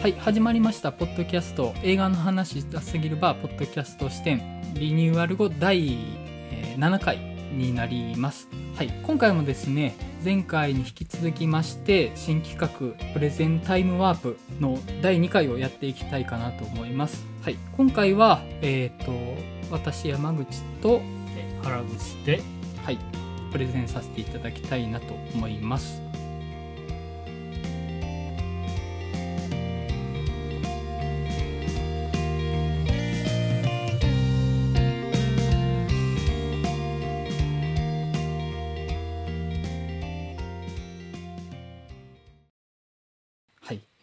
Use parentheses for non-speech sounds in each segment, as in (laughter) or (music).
はい始まりました。ポッドキャスト。映画の話したすぎるバーポッドキャスト視点。リニューアル後第えー7回になります。はい今回もですね前回に引き続きまして新企画プレゼンタイムワープの第2回をやっていきたいかなと思います。はい今回はえっ、と私山口と原口ではいプレゼンさせていただきたいなと思います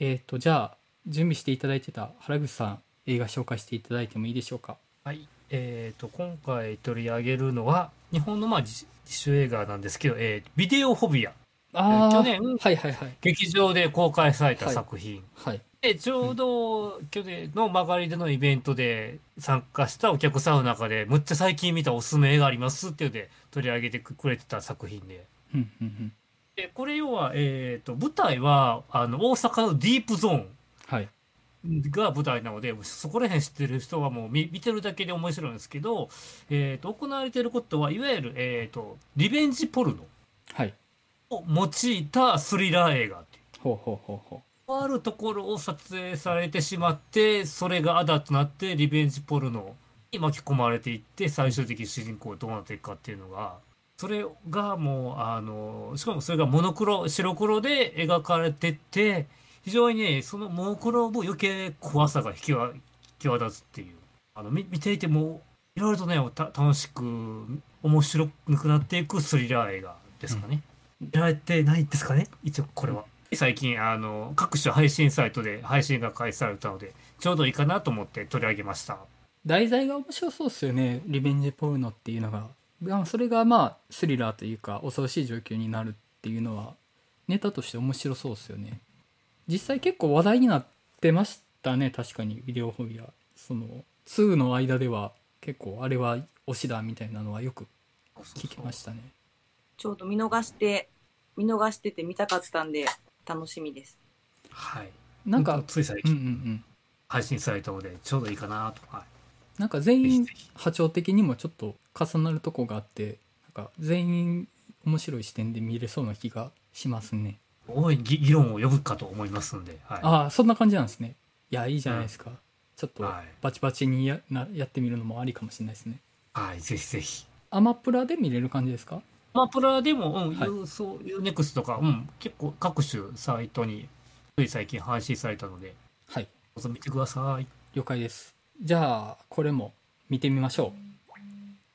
えっ、とじゃあ準備していただいてた原口さん映画紹介していただいてもいいでしょうか？はい。えー、と今回取り上げるのは日本のまあ自自主映画なんですけど、えービデオフォビア。あー。去年はいはいはい。劇場で公開された作品、はい。でちょうど去年の曲がりでのイベントで参加したお客さんの中でむっちゃ最近見たおすすめ映画ありますっていうので取り上げてくれてた作品で。うんうんうんでこれ要は、えー、と舞台はあの大阪のディープゾーンはい。が舞台なのでそこら辺知ってる人はもう見見てるだけで面白いんですけど、えー、と行われていることはいわゆる、えー、とリベンジポルノはい。を用いたスリラー映画っていう。ほうほうほうほあるところを撮影されてしまってそれがあだとなってリベンジポルノに巻き込まれていって最終的に主人公どうなっていくかっていうのがそれがもうあのしかもそれがモノクロ白黒で描かれてて非常にねそのモノクロも余計怖さが引きわ際立つっていうあの見見ていてもいろいろとねた楽しく面白くなっていくスリラー映画ですかね。やられてないですかね？一応これは。最近あの各種配信サイトで配信が開始されたのでちょうどいいかなと思って取り上げました。う題材が面白そうですよねリベンジポルノっていうのがまあそれがまあスリラーというか恐ろしい状況になるっていうのはネタとして面白そうですよね実際結構話題になってましたね確かにビデオフォビアその2の間では結構あれは推しだみたいなのはよく聞きましたねちょうど見逃して、見逃してて見たかったんで、楽しみです。はい。なんかつい最うんうんう近ん配信されたのでちょうどいいかなと。はい。なんか全員波長的にもちょっと重なるとこがあってなんか全員面白い視点で見れそうな気がしますね大いに議議論を呼ぶかと思いますんで。はい。ああそんな感じなんですねいやいいじゃないですか、ちょっとはいバチバチにやなやってみるのもありかもしれないですねはい。ぜひぜひ。アマプラで見れる感じですか？アマプラでも、うん、はいそうユーネクスとか、うん、結構各種サイトについ最近配信されたので、はいどうぞ見てください。了解ですじゃあこれも見てみましょう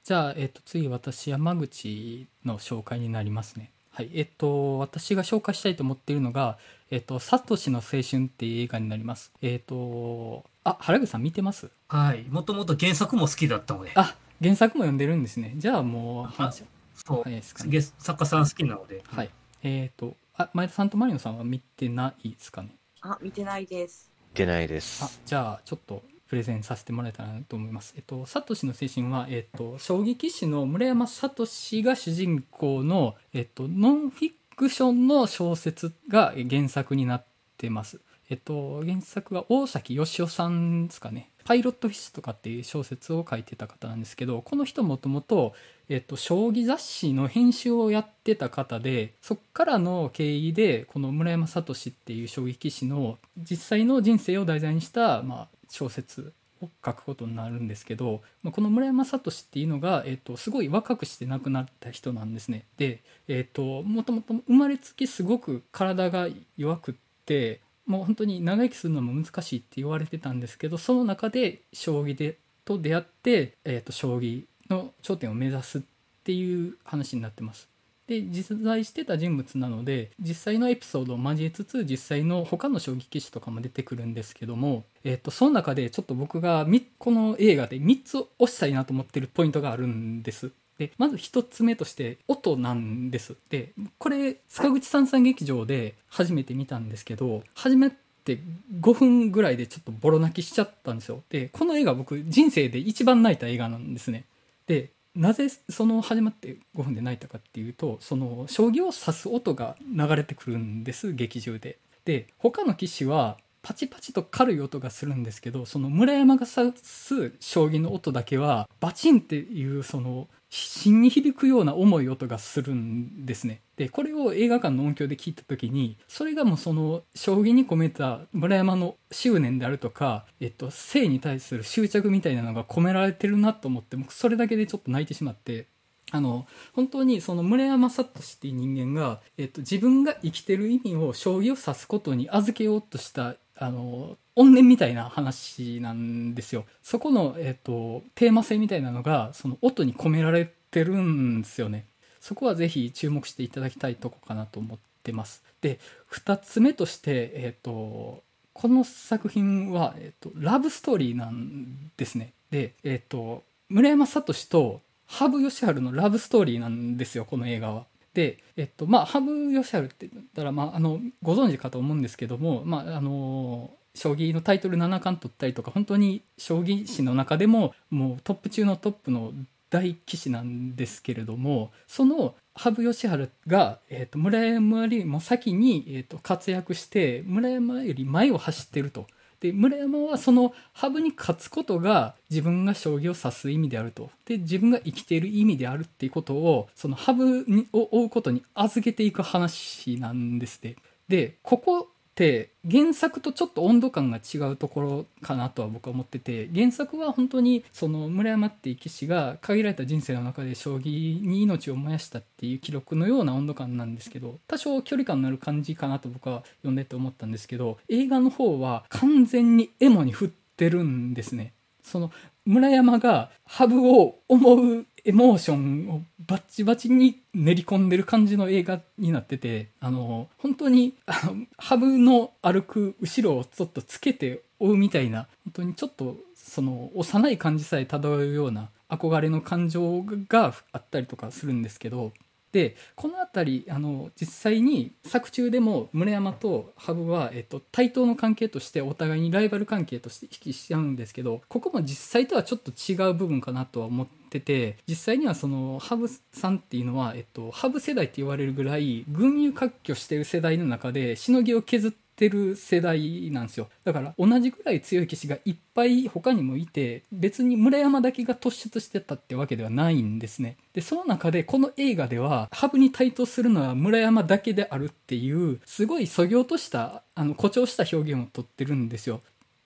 じゃあ、えっと次私山口の紹介になりますね。はいえっと私が紹介したいと思っているのが「えっとサトシの青春」っていう映画になります。えっとあ原口さん見てます？はい。もともと原作も好きだったので、あ原作も読んでるんですね。じゃあもう話そう、早いですかね。ゲス作家さん好きなので、はいえっとあ前田さんとマリノさんは見てないですかね？あ、見てないです。出ないであす。じゃあちょっとプレゼンさせてもらえたらなと思います。えっと、サトシの精神は、えっと、将棋棋士の村山聡が主人公の、えっと、ノンフィクションの小説が原作になってます。えっと、原作は大崎義夫さんですかね。パイロットフィッシュとかっていう小説を書いてた方なんですけど、この人もともと、えっと、将棋雑誌の編集をやってた方でそっからの経緯でこの村山聡っていう将棋棋士の実際の人生を題材にした、まあ、小説を書くことになるんですけど、まあ、この村山聡っていうのが、えっと、すごい若くして亡くなった人なんですね。で、えっと、もともと生まれつきすごく体が弱くってもう本当に長生きするのも難しいって言われてたんですけどその中で将棋でと出会って、えっと、将棋の頂点を目指すっていう話になってます。で実在してた人物なので実際のエピソードを交えつつ実際の他の将棋棋士とかも出てくるんですけども、えっとその中でちょっと僕がこの映画で3つ推したいなと思ってるポイントがあるんです。でまず1つ目として音なんです。でこれ塚口三々劇場で初めて見たんですけど初めて5分ぐらいでちょっとボロ泣きしちゃったんですよ。でこの映画僕人生で一番泣いた映画なんですね。でなぜその始まって5分で泣いたかっていうとその将棋を指す音が流れてくるんです劇中で。で他の棋士はパチパチと軽い音がするんですけど、その村山が指す将棋の音だけは、バチンっていうその、芯に響くような重い音がするんですね。で、これを映画館の音響で聞いた時に、それがもうその、将棋に込めた村山の執念であるとか、えっと、性に対する執着みたいなのが込められてるなと思って、僕それだけでちょっと泣いてしまって、あの、本当にその村山聡っていう人間が、えっと、自分が生きてる意味を将棋を指すことに預けようとした、あの、怨念みたいな話なんですよ。そこの、えっと、テーマ性みたいなのが、その音に込められてるんですよね。そこはぜひ注目していただきたいとこかなと思ってます。で、二つ目として、えっと、この作品は、えっと、ラブストーリーなんですね。で、えっと、村山聡と羽生善治のラブストーリーなんですよ、この映画は。で、えっと、まあ、羽生善治って言ったら、まあ、あの、ご存知かと思うんですけども、まあ、あの、将棋のタイトル七冠取ったりとか、本当に将棋史の中でも、もうトップ中のトップの大棋士なんですけれども、その羽生善治が、えっと、村山よりも先に、えっと、活躍して、村山より前を走ってると。で村山はその羽生に勝つことが自分が将棋を指す意味であるとで自分が生きている意味であるっていうことをその羽生を追うことに預けていく話なんですねでここって原作とちょっと温度感が違うところかなとは僕は思ってて原作は本当にその村山っていう棋士が限られた人生の中で将棋に命を燃やしたっていう記録のような温度感なんですけど多少距離感のある感じかなと僕は読んでて思ったんですけど映画の方は完全にエモに振ってるんですね。その村山がハブを思うエモーションをバッチバチに練り込んでる感じの映画になってて、あの、本当に、あの、ハブの歩く後ろをちょっとつけて追うみたいな、本当にちょっと、その、幼い感じさえ漂うような憧れの感情があったりとかするんですけど、でこの辺りあの実際に作中でも村山と羽生は、えっと、対等の関係としてお互いにライバル関係として引きしちゃうんですけどここも実際とはちょっと違う部分かなとは思ってて実際にはその羽生さんっていうのは、えっと、羽生世代って言われるぐらい群雄割拠してる世代の中でしのぎを削っててる世代なんですよ。だから同じぐらい強い棋士がいっぱい他にもいて別に村山だけが突出してたってわけではないんですね。でその中でこの映画では羽生に対等するのは村山だけであるっていうすごいそぎ落としたあの誇張した表現をとってるんですよ。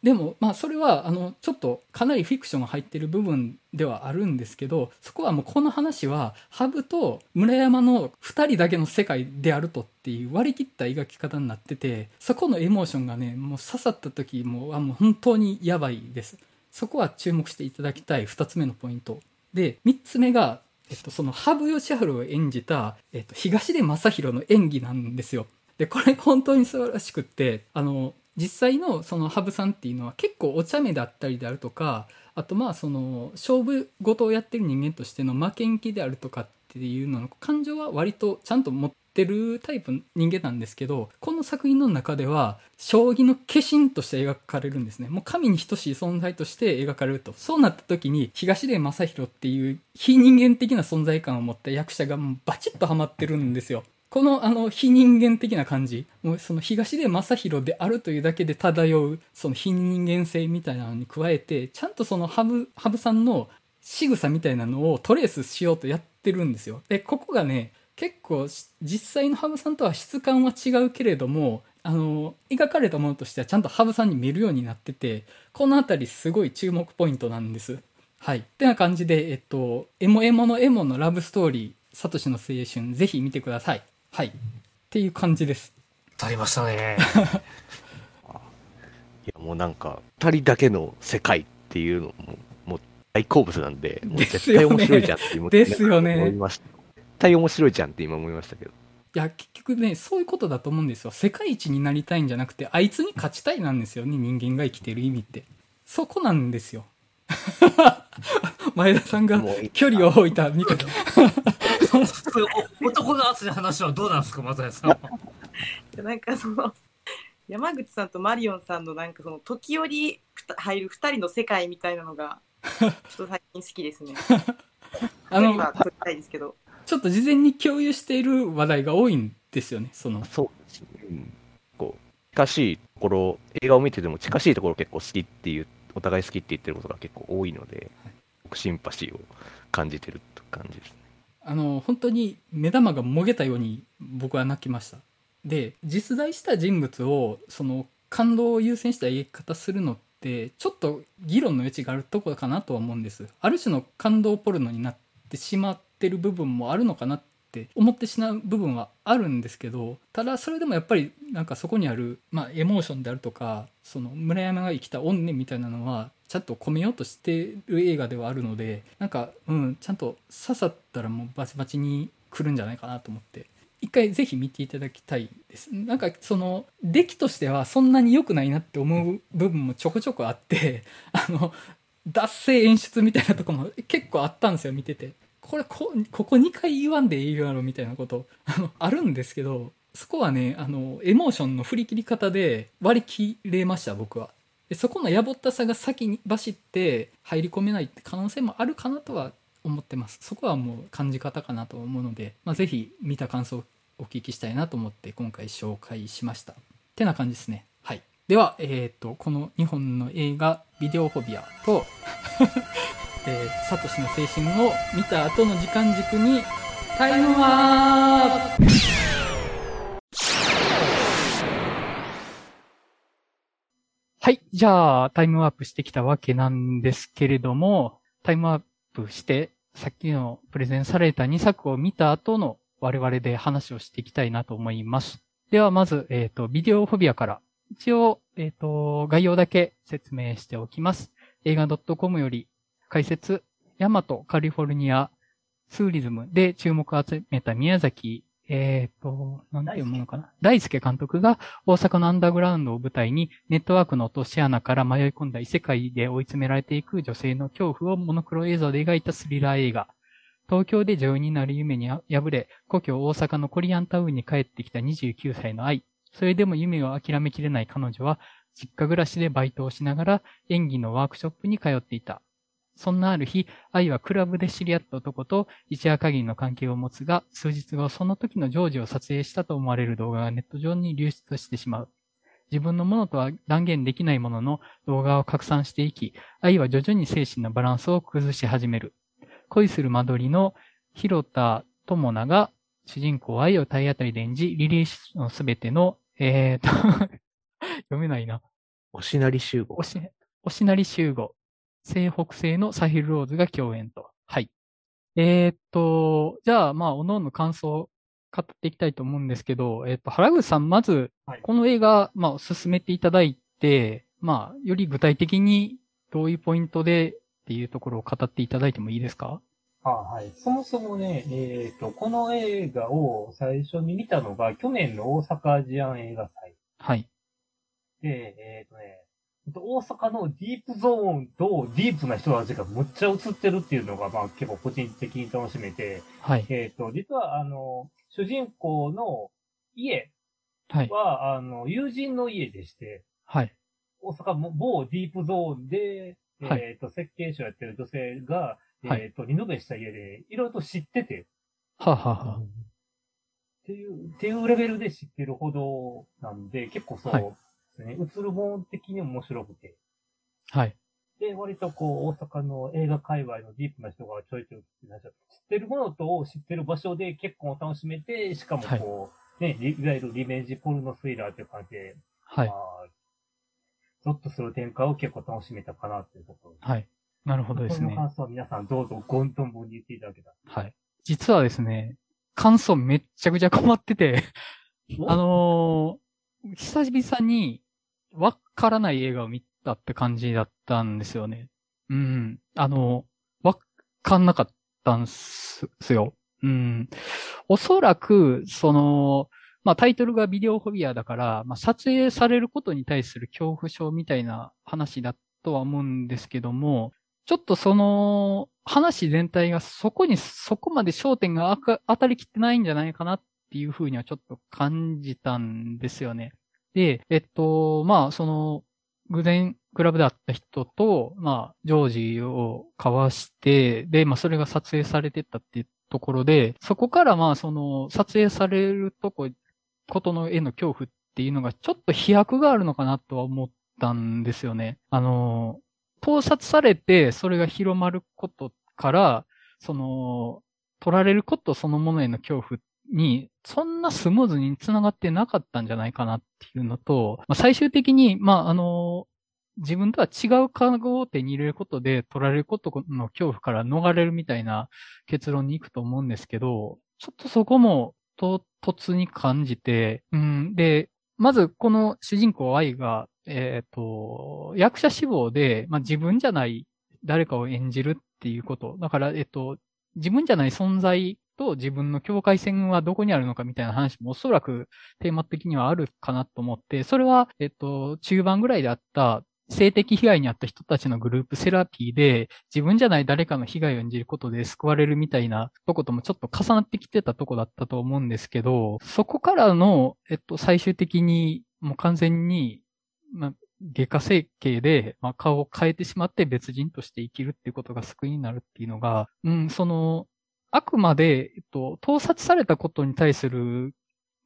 でもまあそれはあのちょっとかなりフィクションが入ってる部分ではあるんですけどそこはもうこの話は羽生と村山の2人だけの世界であるとっていう割り切った描き方になっててそこのエモーションがねもう刺さった時もあもう本当にやばいですそこは注目していただきたい2つ目のポイントで3つ目がえっと、その羽生善治を演じた、えっと、東出昌大の演技なんですよ。で、これ本当に素晴らしくって、あの、実際のその羽生さんっていうのは結構お茶目だったりであるとかあとまあその勝負事をやってる人間としての負けん気であるとかっていうのの感情は割とちゃんと持ってるタイプの人間なんですけどこの作品の中では将棋の化身として描かれるんですね。もう神に等しい存在として描かれると。そうなった時に東出昌大っていう非人間的な存在感を持った役者がバチッとハマってるんですよ。このあの非人間的な感じ、もうその東出昌大であるというだけで漂うその非人間性みたいなのに加えて、ちゃんとその羽生さんの仕草みたいなのをトレースしようとやってるんですよ。で、ここがね、結構実際の羽生さんとは質感は違うけれども、あの、描かれたものとしてはちゃんと羽生さんに見るようになってて、このあたりすごい注目ポイントなんです。はい。ってな感じで、えっと、エモエモのエモのラブストーリー、サトシの青春、ぜひ見てください。はい。っていう感じです。足りましたね。(laughs) いや、もうなんか、二人だけの世界っていうのも、もう大好物なんで、もう絶対面白いじゃんって今ですよね思いました。絶対面白いじゃんって今思いましたけど。いや、結局ね、そういうことだと思うんですよ。世界一になりたいんじゃなくて、あいつに勝ちたいなんですよね、人間が生きてる意味って。そこなんですよ。(laughs) 前田さんが距離を置いた見方。それお男の熱い話はどうなんですか、松谷さんなんかその山口さんとマリオンさんのなんかその時折入る二人の世界みたいなのが (laughs) ちょっと最近好きですね。(laughs) あの、今撮りたいですけど。ちょっと事前に共有している話題が多いんですよね、その。そうですね。うん。こう、近しいところ、映画を見てても近しいところ結構好きっていう、お互い好きって言ってることが結構多いので、シンパシーを感じてるって感じですね。あの、本当に目玉がもげたように僕は泣きました。で、実在した人物を、その、感動を優先した言い方するのって、ちょっと議論の余地があるところかなとは思うんです。ある種の感動ポルノになってしまってる部分もあるのかなって思ってしまう部分はあるんですけど、ただそれでもやっぱりなんかそこにある、まあエモーションであるとか、その村山が生きた怨念みたいなのは、ちゃんと込めようとしてる映画ではあるので、なんか、うん、ちゃんと刺さったらもうバチバチに来るんじゃないかなと思って、一回ぜひ見ていただきたいです。なんかその、出来としてはそんなに良くないなって思う部分もちょこちょこあって、(laughs) あの、脱線演出みたいなとこも結構あったんですよ、見てて。これこ、ここ2回言わんでいいやろみたいなこと、あの、あるんですけど、そこはね、あの、エモーションの振り切り方で割り切れました、僕は。でそこのやぼったさが先に走って入り込めないって可能性もあるかなとは思ってます。そこはもう感じ方かなと思うので、まあ、ぜひ見た感想をお聞きしたいなと思って今回紹介しました。ってな感じですね。はい。では、えっ、と、この2本の映画、ビデオフォビアと、(laughs) えー、サトシの青春を見た後の時間軸に、タイムワープじゃあ、タイムワープしてきたわけなんですけれども、タイムワープして、さっきのプレゼンされた2作を見た後の我々で話をしていきたいなと思います。では、まず、えっ、と、ビデオフォビアから、一応、えっ、と、概要だけ説明しておきます。映画 .com より解説、ヤマト、カリフォルニア、ツーリズムで注目を集めた宮崎、えっ、と、なんていうものかな？大輔監督が大阪のアンダーグラウンドを舞台にネットワークの落とし穴から迷い込んだ異世界で追い詰められていく女性の恐怖をモノクロ映像で描いたスリラー映画。東京で女優になる夢に敗れ、故郷大阪のコリアンタウンに帰ってきた29歳の愛。それでも夢を諦めきれない彼女は、実家暮らしでバイトをしながら演技のワークショップに通っていた。そんなある日、愛はクラブで知り合った男と一夜限りの関係を持つが、数日後その時のジョージを撮影したと思われる動画がネット上に流出してしまう。自分のものとは断言できないものの動画を拡散していき、愛は徐々に精神のバランスを崩し始める。恋する間取りの広田智奈が主人公愛を体当たりで演じ、リリースのすべての、えーと、(laughs) 読めないな。おしなり集合お。し、おしなり集合。西北西のサヒルローズが共演と。はい。えーっと、じゃあ、まあ、おのおの感想を語っていきたいと思うんですけど、えーっと、原口さん、まずはい、この映画、まあ、進めていただいて、まあ、より具体的にどういうポイントでっていうところを語っていただいてもいいですか？あはい。そもそもね、えっ、と、この映画を最初に見たのが去年の大阪アジアン映画祭はい。で、えっ、とね、大阪のディープゾーンとディープな人たちがむっちゃ映ってるっていうのが、まあ結構個人的に楽しめて、はい。えっ、と、実はあの、主人公の家はい。は、あの、友人の家でして、はい。大阪も某ディープゾーンで、はいえっ、と、設計士をやってる女性が、はいえっ、と、リノベした家で、いろいろと知ってて、はあ、はあはあ、っていう、っていうレベルで知ってるほどなんで、結構そうはいですね、映るもん的に面白くて。はい。で、割とこう、大阪の映画界隈のディープな人がちょいちょい知ってるものと知ってる場所で結婚を楽しめて、しかもこう、ね、いわゆるリベンジポルノスリラーっていう感じで、はいま。あ、ゾッとする展開を結構楽しめたかなっていうところです。はい。なるほどですねこの。感想は皆さんどうぞゴントンボに言っていただけたら。はい。実はですね、感想めっちゃくちゃ困ってて、あのー久々にわからない映画を見たって感じだったんですよね。うん。あの、わかんなかったんすすよ。うん。おそらく、その、まあタイトルがビデオフォビアだから、まあ撮影されることに対する恐怖症みたいな話だとは思うんですけども、ちょっとその、話全体がそこにそこまで焦点が当たりきってないんじゃないかなっていうふうにはちょっと感じたんですよね。で、えっと、まあ、その、偶然クラブだった人と、まあ、ジョージを交わして、で、まあ、それが撮影されてったっていうところで、そこからまあ、その、撮影されるとこ、ことの絵の恐怖っていうのがちょっと飛躍があるのかなとは思ったんですよね。あの、盗撮されてそれが広まることから、その、取られることそのものへの恐怖っに、そんなスムーズに繋がってなかったんじゃないかなっていうのと、まあ、最終的に、まあ、あの、自分とは違う家具を手に入れることで取られることの恐怖から逃れるみたいな結論に行くと思うんですけど、ちょっとそこも唐突に感じて、うん、で、まずこの主人公愛が、えっ、ー、と、役者志望で、まあ、自分じゃない誰かを演じるっていうこと。だから、えっ、と、自分じゃない存在と自分の境界線はどこにあるのかみたいな話もおそらくテーマ的にはあるかなと思って、それは、えっと、中盤ぐらいであった性的被害に遭った人たちのグループセラピーで、自分じゃない誰かの被害を演じることで救われるみたいなとこともちょっと重なってきてたとこだったと思うんですけど、そこからの、えっと、最終的にもう完全に、まあ、外科整形で、まあ、顔を変えてしまって別人として生きるっていうことが救いになるっていうのが、うん、その、あくまで、えっと、盗撮されたことに対する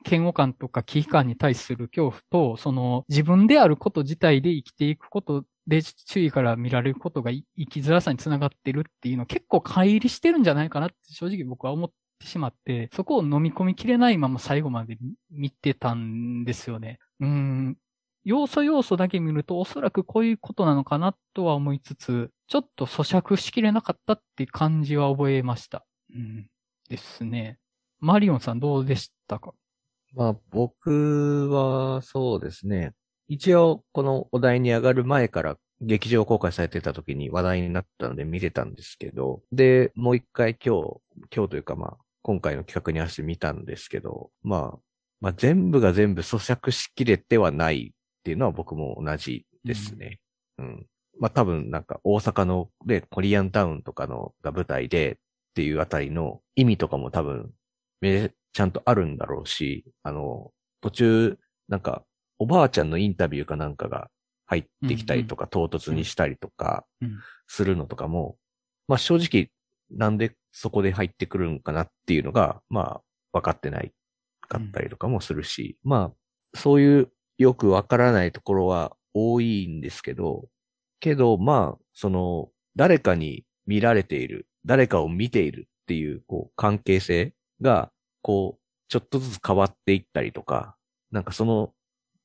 嫌悪感とか危機感に対する恐怖と、その自分であること自体で生きていくことで注意から見られることが生きづらさにつながってるっていうの結構乖離してるんじゃないかなって正直僕は思ってしまって、そこを飲み込みきれないまま最後まで見てたんですよね。うん。要素要素だけ見るとおそらくこういうことなのかなとは思いつつ、ちょっと咀嚼しきれなかったって感じは覚えました。うん。ですね。マリオンさんどうでしたか？まあ、僕はそうですね。一応、このお題に上がる前から劇場公開されてた時に話題になったので見てたんですけど、で、もう一回今日、今日というかまあ、今回の企画に合わせて見たんですけど、まあ、まあ全部が全部咀嚼しきれてはないっていうのは僕も同じですね。うん、うん。まあ多分なんか大阪のでコリアンタウンとかのが舞台でっていうあたりの意味とかも多分めちゃんとあるんだろうし、あの、途中、なんか、おばあちゃんのインタビューかなんかが入ってきたりとか、唐突にしたりとか、するのとかも、まあ正直、なんでそこで入ってくるんかなっていうのが、まあ、分かってないかったりとかもするし、まあ、そういうよくわからないところは多いんですけど、けど、まあ、その、誰かに見られている、誰かを見ているっていう、こう、関係性が、こう、ちょっとずつ変わっていったりとか、なんかその、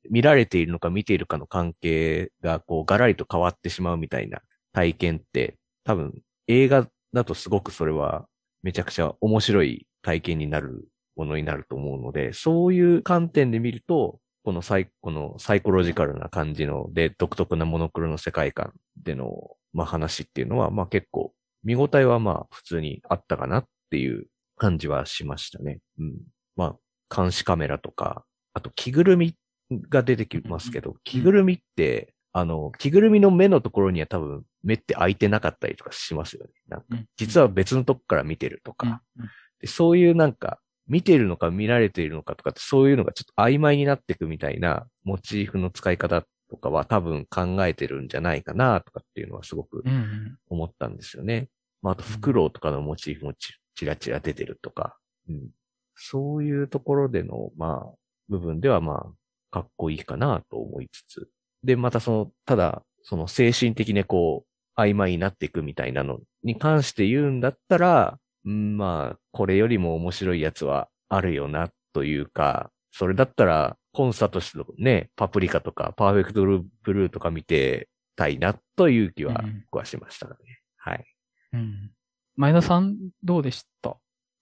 見られているのか見ているかの関係が、こう、ガラリと変わってしまうみたいな体験って、多分、映画だとすごくそれは、めちゃくちゃ面白い体験になるものになると思うので、そういう観点で見ると、このサイ、このサイコロジカルな感じの、で、独特なモノクロの世界観での、まあ話っていうのは、まあ結構、見応えはまあ普通にあったかなっていう感じはしましたね。うん。まあ、監視カメラとか、あと着ぐるみが出てきますけど、着ぐるみって、あの、着ぐるみの目のところには多分目って開いてなかったりとかしますよね。なんか、実は別のとこから見てるとか、でそういうなんか、見てるのか見られているのかとかってそういうのがちょっと曖昧になっていくみたいなモチーフの使い方とかは多分考えてるんじゃないかなとかっていうのはすごく思ったんですよね。まあ、あと、フクロウとかのモチーフもチラチラ出てるとか、うん。そういうところでの、まあ、部分ではまあ、かっこいいかなと思いつつ。で、またその、ただ、その精神的にこう、曖昧になっていくみたいなのに関して言うんだったら、うん、まあ、これよりも面白いやつはあるよな、というか、それだったら、コンサートしてね、パプリカとか、パーフェクトブルーとか見てたいな、という気は、僕はしましたね。うん、はい。うん。前田さん、どうでした？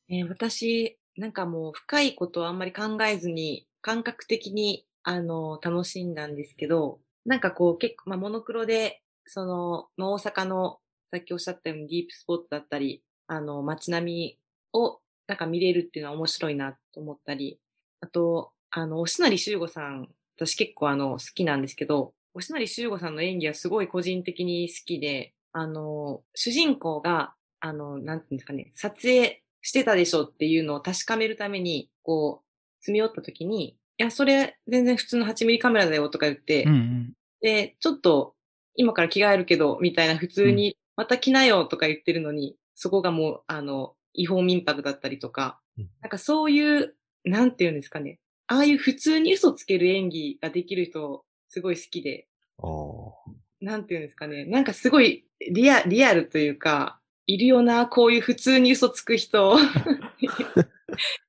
えー、私、なんかもう深いことはあんまり考えずに、感覚的に、あの、楽しんだんですけど、なんかこう結構、まあ、モノクロで、その、まあ、大阪の、さっきおっしゃったようにディープスポットだったり、あの、街並みを、なんか見れるっていうのは面白いなと思ったり、あと、あの、押成修吾さん、私結構あの、好きなんですけど、押成修吾さんの演技はすごい個人的に好きで、あの、主人公が、あの、なんていうんですかね、撮影してたでしょっていうのを確かめるために、こう、詰め寄った時に、いや、それ全然普通の8ミリカメラだよとか言って、うんうん、で、ちょっと今から着替えるけど、みたいな普通に、また着なよとか言ってるのに、うん、そこがもう、あの、違法民泊だったりとか、うん、なんかそういう、なんていうんですかね、ああいう普通に嘘つける演技ができる人、すごい好きで。なんていうんですかね。なんかすごいリアリアルというか、いるよな、こういう普通に嘘つく人っ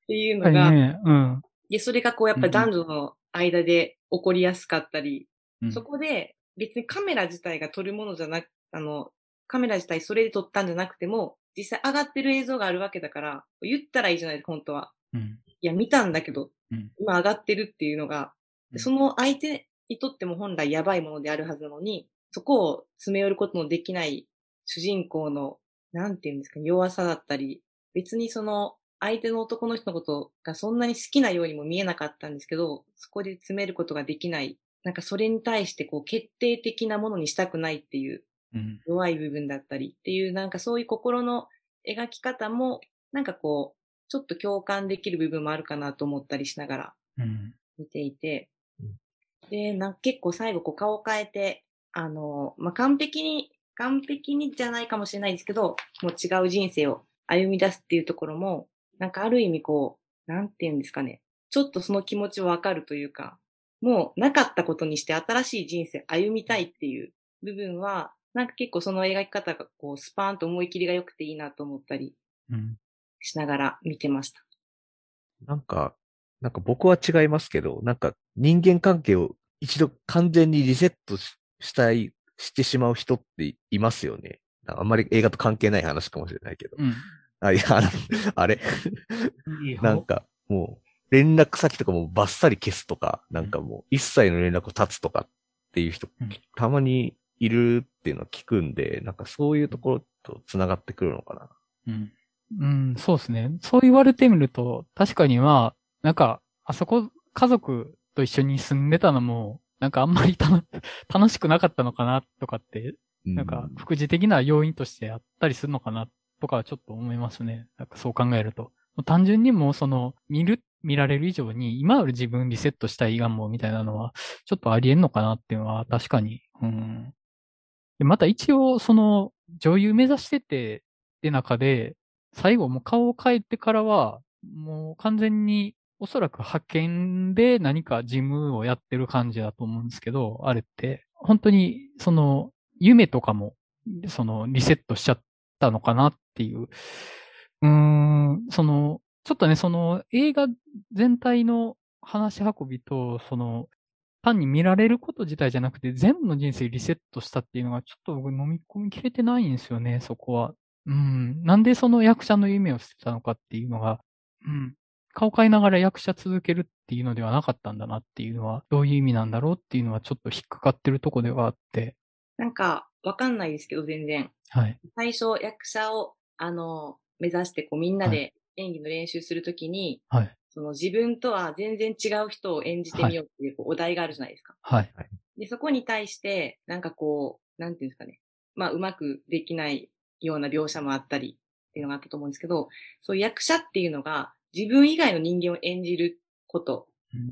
ていうのが、はいね。うん。で、それがこうやっぱ男女の間で起こりやすかったり、うんそこで別にカメラ自体が撮るものじゃなく、あの、カメラ自体それで撮ったんじゃなくても、実際上がってる映像があるわけだから、言ったらいいじゃないですか、本当は。うん。いや、見たんだけど、うん今上がってるっていうのが、うんその相手にとっても本来やばいものであるはずなのに、そこを詰め寄ることのできない主人公の、なんていうんですか、弱さだったり、別にその相手の男の人のことがそんなに好きなようにも見えなかったんですけど、そこで詰めることができない。なんかそれに対してこう決定的なものにしたくないっていううん。弱い部分だったりっていう、なんかそういう心の描き方も、なんかこう、ちょっと共感できる部分もあるかなと思ったりしながらうん。見ていてうん、で、なんか結構最後こう顔を変えて、あの、まあ、完璧に、完璧にじゃないかもしれないですけど、もう違う人生を歩み出すっていうところも、なんかある意味こう、なんていうんですかね、ちょっとその気持ちをわかるというか、もうなかったことにして新しい人生歩みたいっていう部分は、なんか結構その描き方がこうスパーンと思い切りが良くていいなと思ったりうん。しながら見てました。なんか、なんか僕は違いますけど、なんか人間関係を一度完全にリセットししたい、してしまう人っていますよね。あんまり映画と関係ない話かもしれないけど。うん。あ、いや、あれ？いいよなんか、もう、連絡先とかもバッサリ消すとか、なんかもう、一切の連絡を絶つとかっていう人うん、たまにいるっていうのは聞くんで、なんかそういうところと繋がってくるのかな。うん。うん、そうですね。そう言われてみると、確かにまあ、なんか、あそこ、家族と一緒に住んでたのも、なんかあんまり楽しくなかったのかなとかって、なんか、副次的な要因としてあったりするのかなとかはちょっと思いますね。なんかそう考えると。単純にもうその、見る、見られる以上に、今ある自分リセットしたい願望みたいなのは、ちょっとありえんのかなっていうのは確かに。うん。で、また一応、その、女優目指してて、って中で、最後もう顔を変えてからは、もう完全に、おそらく派遣で何か事務をやってる感じだと思うんですけど、あれって、本当に、その、夢とかも、その、リセットしちゃったのかなっていう。うーん、その、ちょっとね、その、映画全体の話し運びと、その、単に見られること自体じゃなくて、全部の人生リセットしたっていうのが、ちょっと僕飲み込みきれてないんですよね、そこは。うん。なんでその役者の夢を捨てたのかっていうのが、うん。顔変えながら役者続けるっていうのではなかったんだなっていうのは、どういう意味なんだろうっていうのはちょっと引っかかってるとこではあって、なんか、わかんないですけど、全然。はい。最初、役者を、あの、目指して、こう、みんなで演技の練習するときに、はい。その自分とは全然違う人を演じてみようっていうこうお題があるじゃないですか。はい。で、そこに対して、なんかこう、なんていうんですかね。まあ、うまくできないような描写もあったりっていうのがあったと思うんですけど、そういう役者っていうのが自分以外の人間を演じること。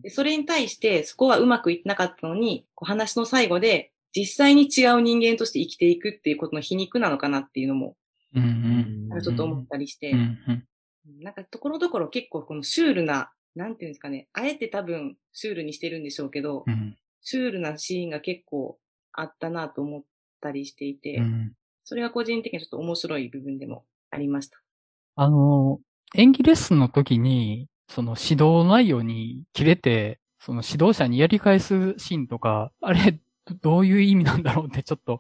それに対して、そこはうまくいってなかったのに、こう話の最後で、実際に違う人間として生きていくっていうことの皮肉なのかなっていうのも、うんうん。なんかちょっと思ったりして。なんかところどころ結構このシュールな、なんていうんですかね、あえて多分シュールにしてるんでしょうけど、うん。シュールなシーンが結構あったなと思ったりしていて、うん。それが個人的にちょっと面白い部分でもありました。あの、演技レッスンの時に、その指導内容に切れて、その指導者にやり返すシーンとか、あれ、どういう意味なんだろうってちょっと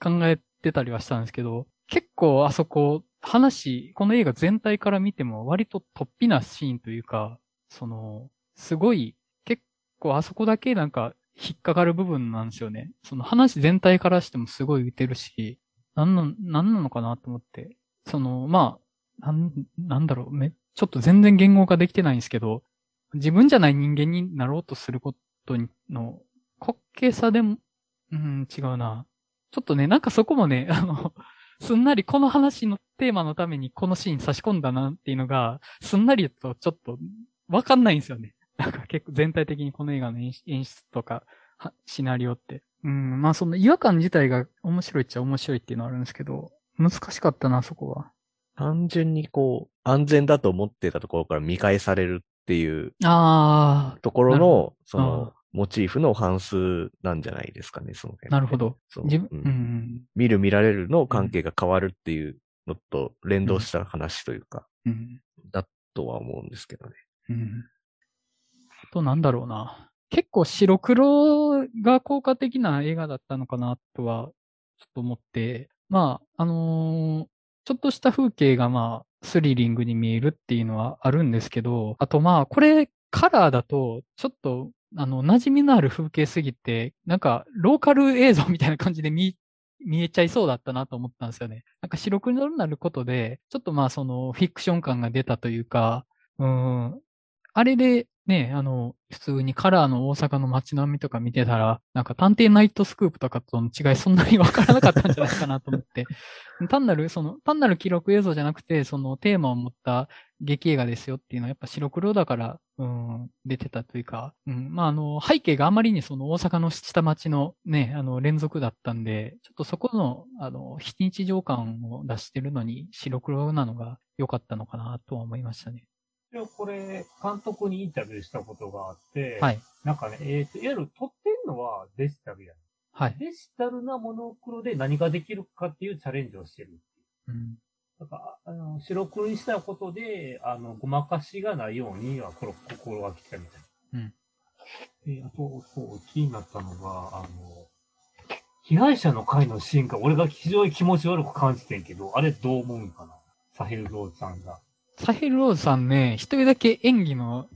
考えてたりはしたんですけど、結構あそこ、話、この映画全体から見ても割と突飛なシーンというか、その、すごい、結構あそこだけなんか引っかかる部分なんですよね。その話全体からしてもすごい浮いてるし、なんの、なんなのかなと思って。その、まあ、なん、なんだろう、め、ちょっと全然言語化できてないんですけど、自分じゃない人間になろうとすることの滑稽さでも、うん、違うな。ちょっとね、なんかそこもね、(laughs) あの、すんなりこの話のテーマのためにこのシーン差し込んだなっていうのが、すんなりとちょっとわかんないんですよね。なんか結構全体的にこの映画の演出とか、シナリオって。うん、まあその違和感自体が面白いっちゃ面白いっていうのはあるんですけど、難しかったな、そこは。単純にこう、安全だと思ってたところから見返されるっっていうところの、その、モチーフの反数なんじゃないですかね、その辺。なるほど。そう自分、ううんん。見る見られるの関係が変わるっていうのと連動した話というか、うん。だとは思うんですけどね。うん。あとなんだろうな。結構白黒が効果的な映画だったのかなとは、ちょっと思って、まあ、あのーちょっとした風景がまあ、スリリングに見えるっていうのはあるんですけど、あとまあ、これ、カラーだと、ちょっと、あの、馴染みのある風景すぎて、なんか、ローカル映像みたいな感じで見、見えちゃいそうだったなと思ったんですよね。なんか白黒になることで、ちょっとまあそのフィクション感が出たというか、うん。あれでね、あの、普通にカラーの大阪の街並みとか見てたら、なんか探偵ナイトスクープとかとの違いそんなにわからなかったんじゃないかなと思って。(laughs) 単なる、その、単なる記録映像じゃなくて、そのテーマを持った劇映画ですよっていうのはやっぱ白黒だから、うん、出てたというか、うん、まああの、背景があまりにその大阪の下町のね、あの、連続だったんで、ちょっとそこの、あの、非日常感を出してるのに白黒なのが良かったのかなとは思いましたね。でこれ、監督にインタビューしたことがあって、はい。なんかね、えっ、と、いわゆる撮ってんのはデジタルやん。はい。デジタルなモノクロで何ができるかっていうチャレンジをしてる。うん。なんか、あの、白黒にしたことで、あの、ごまかしがないようには、心がけてたみたいな。うん。で、あと、そう、気になったのが、あの、被害者の会のシーンが俺が非常に気持ち悪く感じてんけど、あれどう思うんかな？サヘル・ローズさんが。サヘル・ローズさんね、一人だけ演技の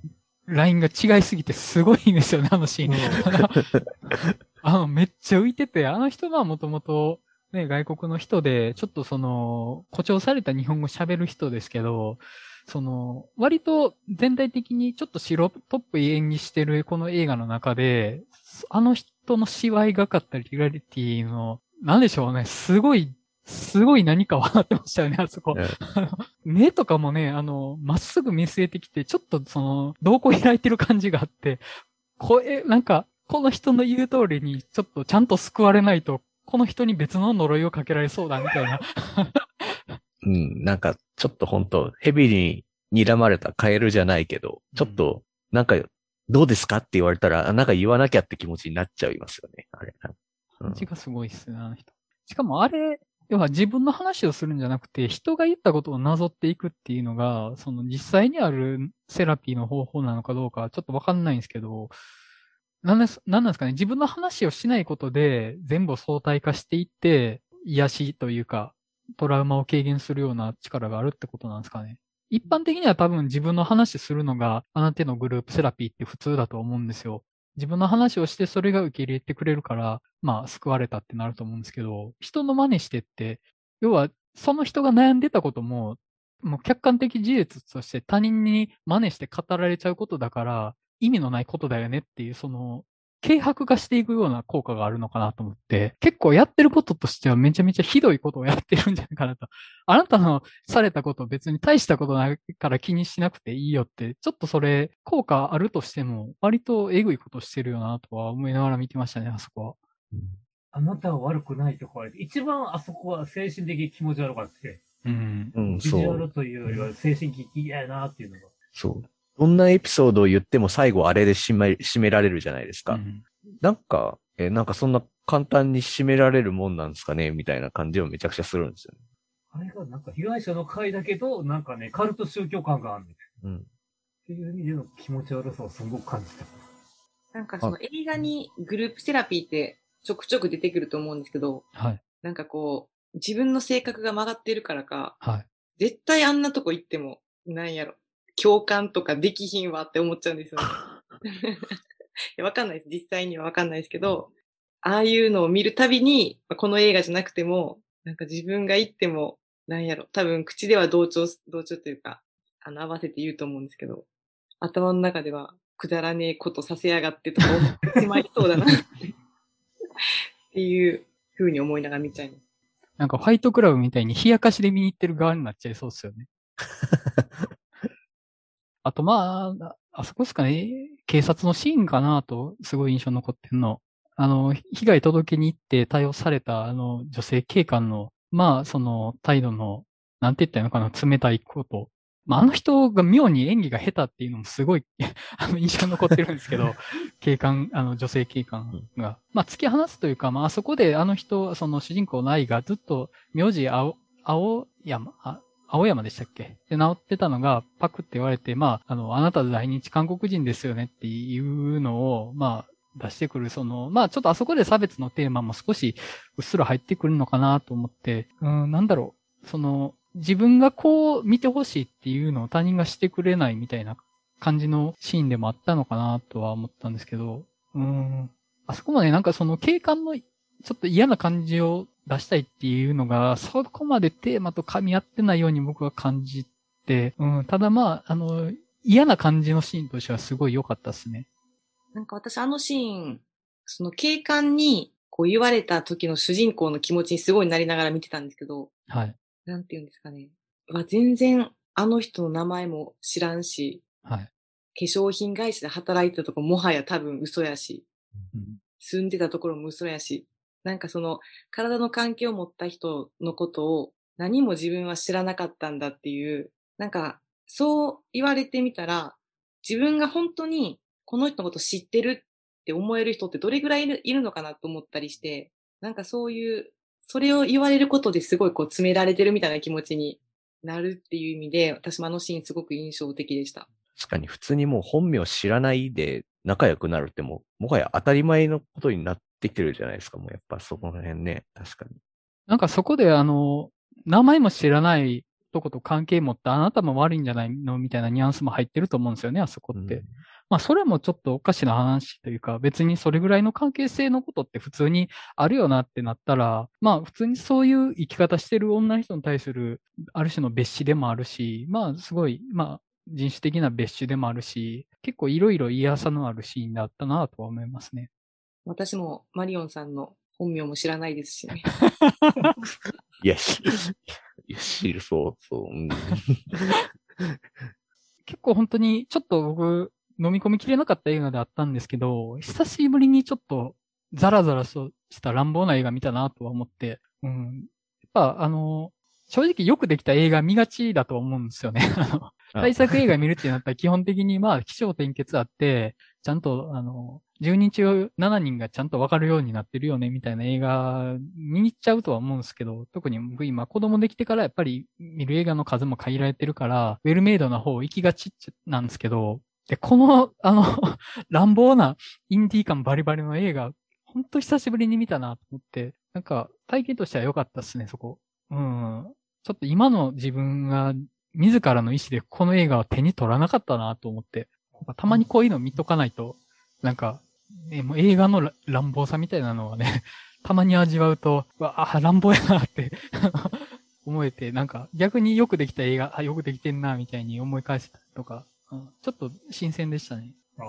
ラインが違いすぎてすごいんですよね、あのシーン。(laughs) あの、めっちゃ浮いてて、あの人はもともと、ね、外国の人で、ちょっとその、誇張された日本語喋る人ですけど、その、割と全体的にちょっと白っぽい演技してるこの映画の中で、あの人の芝居がかったり、リアリティの、なんでしょうね、すごい、すごい何か笑ってましたよね、あそこ。目とかもね、あの、まっすぐ見据えてきて、ちょっとその、瞳孔開いてる感じがあって、声、なんか、この人の言う通りに、ちょっとちゃんと救われないと、この人に別の呪いをかけられそうだ、みたいな。うん、なんか、ちょっと本当蛇に睨まれたカエルじゃないけど、ちょっと、なんか、どうですかって言われたら、あなんか言わなきゃって気持ちになっちゃいますよね、あれ。うん感じがすごいっすね、あの人。しかもあれ、要は自分の話をするんじゃなくて、人が言ったことをなぞっていくっていうのが、その実際にあるセラピーの方法なのかどうか、ちょっとわかんないんですけど、なんです、なんなんですかね？自分の話をしないことで、全部相対化していって、癒しというか、トラウマを軽減するような力があるってことなんですかね？一般的には多分自分の話するのが、あなたのグループセラピーって普通だと思うんですよ。自分の話をしてそれが受け入れてくれるから、まあ救われたってなると思うんですけど、人の真似してって、要はその人が悩んでたことも、もう客観的事実として他人に真似して語られちゃうことだから、意味のないことだよねっていう、その、軽薄化していくような効果があるのかなと思って、結構やってることとしてはめちゃめちゃひどいことをやってるんじゃないかなと。あなたのされたこと別に大したことないから気にしなくていいよって、ちょっとそれ効果あるとしても、割とえぐいことしてるよなとは思いながら見てましたね、あそこは。あなたは悪くないとか言われて、一番あそこは精神的に気持ち悪かって、うん。うん、ビジそう。ュアルというよりは精神的嫌やなっていうのが。そう。どんなエピソードを言っても最後あれで締め、締められるじゃないですか。うんなんか、え、なんかそんな簡単に締められるもんなんですかね？みたいな感じをめちゃくちゃするんですよね。あれがなんか被害者の会だけど、なんかね、カルト宗教感があるねん。っうん。ていう意味での気持ち悪さをすごく感じた。なんかその映画にグループセラピーってちょくちょく出てくると思うんですけど、はい。なんかこう、自分の性格が曲がってるからか、はい。絶対あんなとこ行っても、なんやろ、共感とかできひんわって思っちゃうんですよね。(laughs) いやわかんないです。実際にはわかんないですけど、ああいうのを見るたびに、まあこの映画じゃなくても、なんか自分が言っても、なんやろ、多分口では同調す、同調というか、あの、合わせて言うと思うんですけど、頭の中では、くだらねえことさせやがってとか思ってしまいそうだな、っていう風に思いながら見ちゃいます。なんかファイトクラブみたいに冷やかしで見に行ってる側になっちゃいそうですよね。(laughs) あとまあ、あそこですかね、警察のシーンかなと、すごい印象に残ってんの。あの、被害届けに行って対応されたあの女性警官の、まあ、その態度の、なんて言ったらいいのかな、冷たいこと。まあ、あの人が妙に演技が下手っていうのもすごい (laughs) あの、印象に残ってるんですけど、(laughs) 警官、あの、女性警官が。まあ、突き放すというか、まあ、あそこであの人、その主人公の愛がずっと、名字青、青山、あ青山でしたっけ？で、治ってたのが、パクって言われて、まあ、あの、あなた在日韓国人ですよねっていうのを、まあ、出してくる、その、まあちょっとあそこで差別のテーマも少しうっすら入ってくるのかなと思って、うん、なんだろう、その、自分がこう見てほしいっていうのを他人がしてくれないみたいな感じのシーンでもあったのかなとは思ったんですけど、うん、あそこまでなんかその警官のちょっと嫌な感じを出したいっていうのが、そこまでテーマと噛み合ってないように僕は感じて、うん、ただまあ、あの、嫌な感じのシーンとしてはすごい良かったですね。なんか私あのシーン、その警官にこう言われた時の主人公の気持ちにすごいなりながら見てたんですけど、はい。なんて言うんですかね。は全然あの人の名前も知らんし、はい。化粧品会社で働いてたとこもはや多分嘘やし、うん、住んでたところも嘘やし、なんかその体の関係を持った人のことを何も自分は知らなかったんだっていう、なんかそう言われてみたら、自分が本当にこの人のこと知ってるって思える人ってどれぐらいいるのかなと思ったりして、なんかそういう、それを言われることですごいこう詰められてるみたいな気持ちになるっていう意味で、私もあのシーンすごく印象的でした。確かに普通にもう本名知らないで仲良くなるっても、もはや当たり前のことになってきてるじゃないですか、もうやっぱそこの辺ね、確かに。なんかそこであの、名前も知らないとこと関係持ったあなたも悪いんじゃないのみたいなニュアンスも入ってると思うんですよね、あそこって。うんまあそれもちょっとおかしな話というか、別にそれぐらいの関係性のことって普通にあるよなってなったら、まあ普通にそういう生き方してる女の人に対するある種の別紙でもあるし、まあすごい、まあ人種的な別種でもあるし、結構いろいろ嫌さのあるシーンだったなとは思いますね。私もマリオンさんの本名も知らないですしね。(laughs) いや、いや、知る、そう、そう。うん、(laughs) 結構本当に、ちょっと僕、飲み込みきれなかった映画であったんですけど、久しぶりにちょっとザラザラとした乱暴な映画見たなとは思って、うん。やっぱあの、正直よくできた映画見がちだと思うんですよね。(laughs) 対策映画見るってなったら基本的にまあ、気象転結あって、ちゃんとあの、10人中7人がちゃんとわかるようになってるよね、みたいな映画見に行っちゃうとは思うんですけど、特に僕今子供できてからやっぱり見る映画の数も限られてるから、ウェルメイドな方行きがちなんですけど、で、この、あの (laughs) 乱暴なインディー感バリバリの映画、ほんと久しぶりに見たなと思って、なんか体験としては良かったっすね、そこ。うん。ちょっと今の自分が自らの意思でこの映画を手に取らなかったなと思って、たまにこういうの見とかないと、なんか、ね、もう映画の乱暴さみたいなのはね、(laughs) たまに味わうと、わあ、乱暴やなって (laughs) 思えて、なんか逆によくできた映画、あ、よくできてんな、みたいに思い返したりとかちょっと新鮮でしたね。あ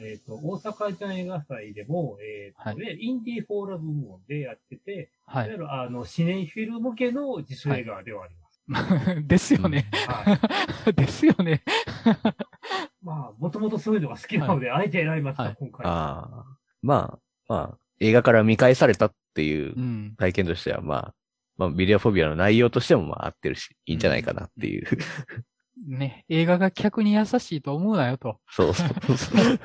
えっ、ー、と、大阪ジャン映画祭でも、えっ、ー、と、はい、インディーフォーラ部門でやってて、はい。いわゆる、あの、シネフィル向けの自主映画ではあります。はい、(laughs) ですよね。はい。(laughs) ですよね。(laughs) まあ、もともとそういうのが好きなので、あえて選びました、はい、今回。ああ。まあ、まあ、映画から見返されたっていう体験としては、まあ、まあ、ビデオフォビアの内容としてもまあ合ってるし、いいんじゃないかなっていう、ね、映画が客に優しいと思うなよと。そうそうそう。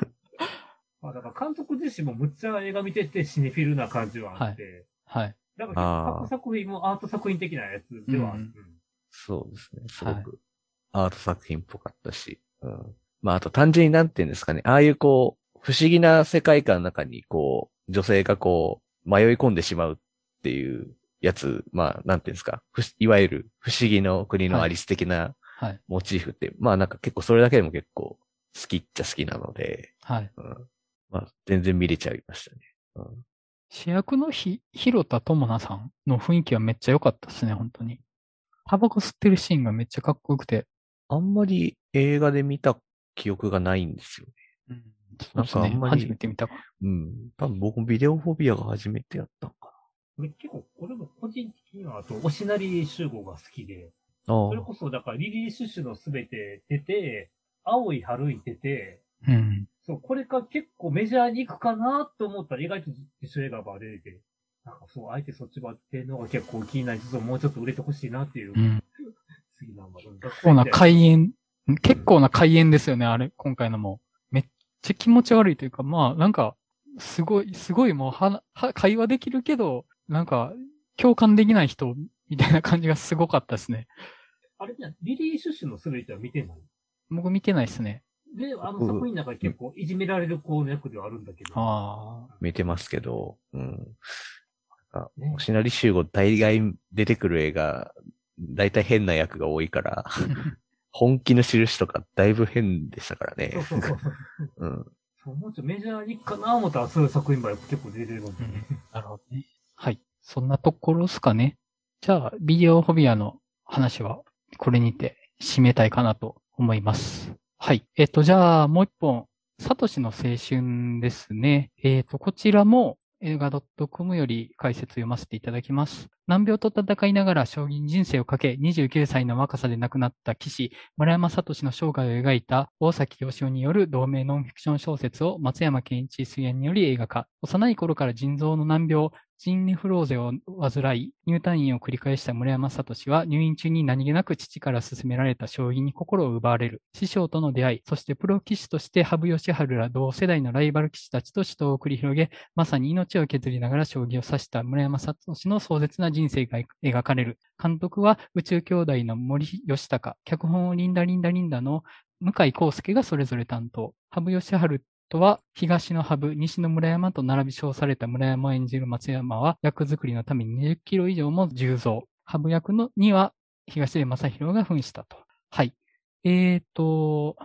まあだから監督自身もむっちゃ映画見ててシネフィルな感じはあって。はい。はい、だから各作品もアート作品的なやつではある。うん、そうですね。すごくアート作品っぽかったし。うん、まああと単純になんて言うんですかね。ああいうこう、不思議な世界観の中にこう、女性がこう、迷い込んでしまうっていうやつ、まあ、なんていうんですか。いわゆる不思議の国のアリス的なはい。モチーフって、まあなんか結構それだけでも結構好きっちゃ好きなので、はい。うん、まあ全然見れちゃいましたね。うん、主役のひ、広田智奈さんの雰囲気はめっちゃ良かったですね、本当に。タバコ吸ってるシーンがめっちゃかっこよくて。あんまり映画で見た記憶がないんですよね。うん。そうですね。ん初めて見たか。うん。多分僕ビデオフォビアが初めてやったのかな。結構、俺も個人的には、あと、おしなり集合が好きで、それこそ、だからリリー・シュシュのすべて出て、青い春いてて、うん。そう、これか結構メジャーに行くかなと思ったら意外と一緒映画ば出てて、なんかそう、あえてそっちばってんのが結構気になりつつもうちょっと売れてほしいなっていう、うん、次な。結構な開演、結構な開演ですよね、あれ、今回のも。めっちゃ気持ち悪いというか、まあ、なんか、すごい、すごいもうは、は、会話できるけど、なんか、共感できない人、みたいな感じがすごかったですね。あれじゃリリー・シュッシュのすべては見てない？僕見てないですね。で、あの作品の中で結構いじめられる子の役ではあるんだけど。ああ。見てますけど、うん。あねシナリ集合大概出てくる映画、大体変な役が多いから、(laughs) 本気の印とかだいぶ変でしたからね。そうそうそう。うん。そうもうちょっとメジャーに行くかな思ったらそういう作品ば結構出てるんでね。なるほどね。はい。そんなところですかね。じゃあ、ビデオホビアの話は、これにて締めたいかなと思います。はい。えっ、と、じゃあ、もう一本、サトシの青春ですね。えっ、と、こちらも映画 .com より解説読ませていただきます。難病と戦いながら将棋に人生をかけ、29歳の若さで亡くなった棋士、村山聡の生涯を描いた大崎義雄による同名ノンフィクション小説を松山健一出演により映画化。幼い頃から腎臓の難病、ジンネフローゼを患い、入退院を繰り返した村山聡は入院中に何気なく父から勧められた将棋に心を奪われる。師匠との出会い、そしてプロ棋士として羽生善治ら同世代のライバル棋士たちと死闘を繰り広げ、まさに命を削りながら将棋を指した村山聡の壮絶な人生が描かれる。監督は宇宙兄弟の森吉高、脚本をリンダリンダリンダの向井康介がそれぞれ担当。羽生善治とは、東の羽生、西の村山と並び称された村山を演じる松山は、役作りのために20キロ以上も重増。羽生役のには、東出正宏が扮したと。はい。えーと、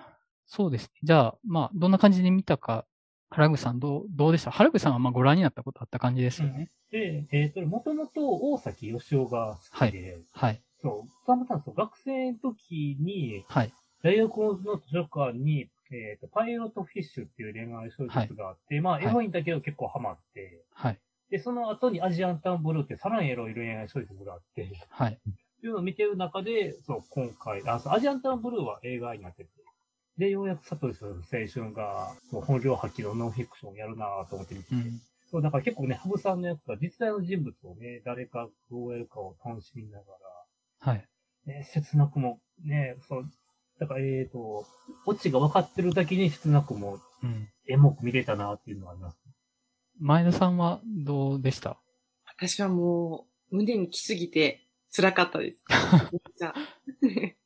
そうですね。じゃあ、まあ、どんな感じで見たか、原口さんどう、どうでした？原口さんはまあご覧になったことあった感じですよね。で、えっ、と、もともと大崎義雄が好きで、はい。そう、たまたまそう学生の時に、はい。大学の図書館に、えっ、と、パイロットフィッシュっていう恋愛小説があって、まあ、はいエロいんだけど結構ハマって、はい。で、その後にアジアンタウンブルーってさらにエロい恋愛小説があって、っはい。ていうのを見てる中で、そう、今回、あ、そうアジアンタウンブルーは映画になってて、で、ようやくサトシの青春が、もう本領発揮のノンフィクションをやるなと思って見てて、うん。そう、だから結構ね、ハブさんのやつが実在の人物をね、誰かどうやるかを楽しみながはい。ら、ね、切なくも、ね、そう、だから、えっ、と、オチが分かってるだけに切なくも、うん。エモく見れたなっていうのはあります。前田さんはどうでした？私はもう、胸に来すぎて辛かったです。(laughs)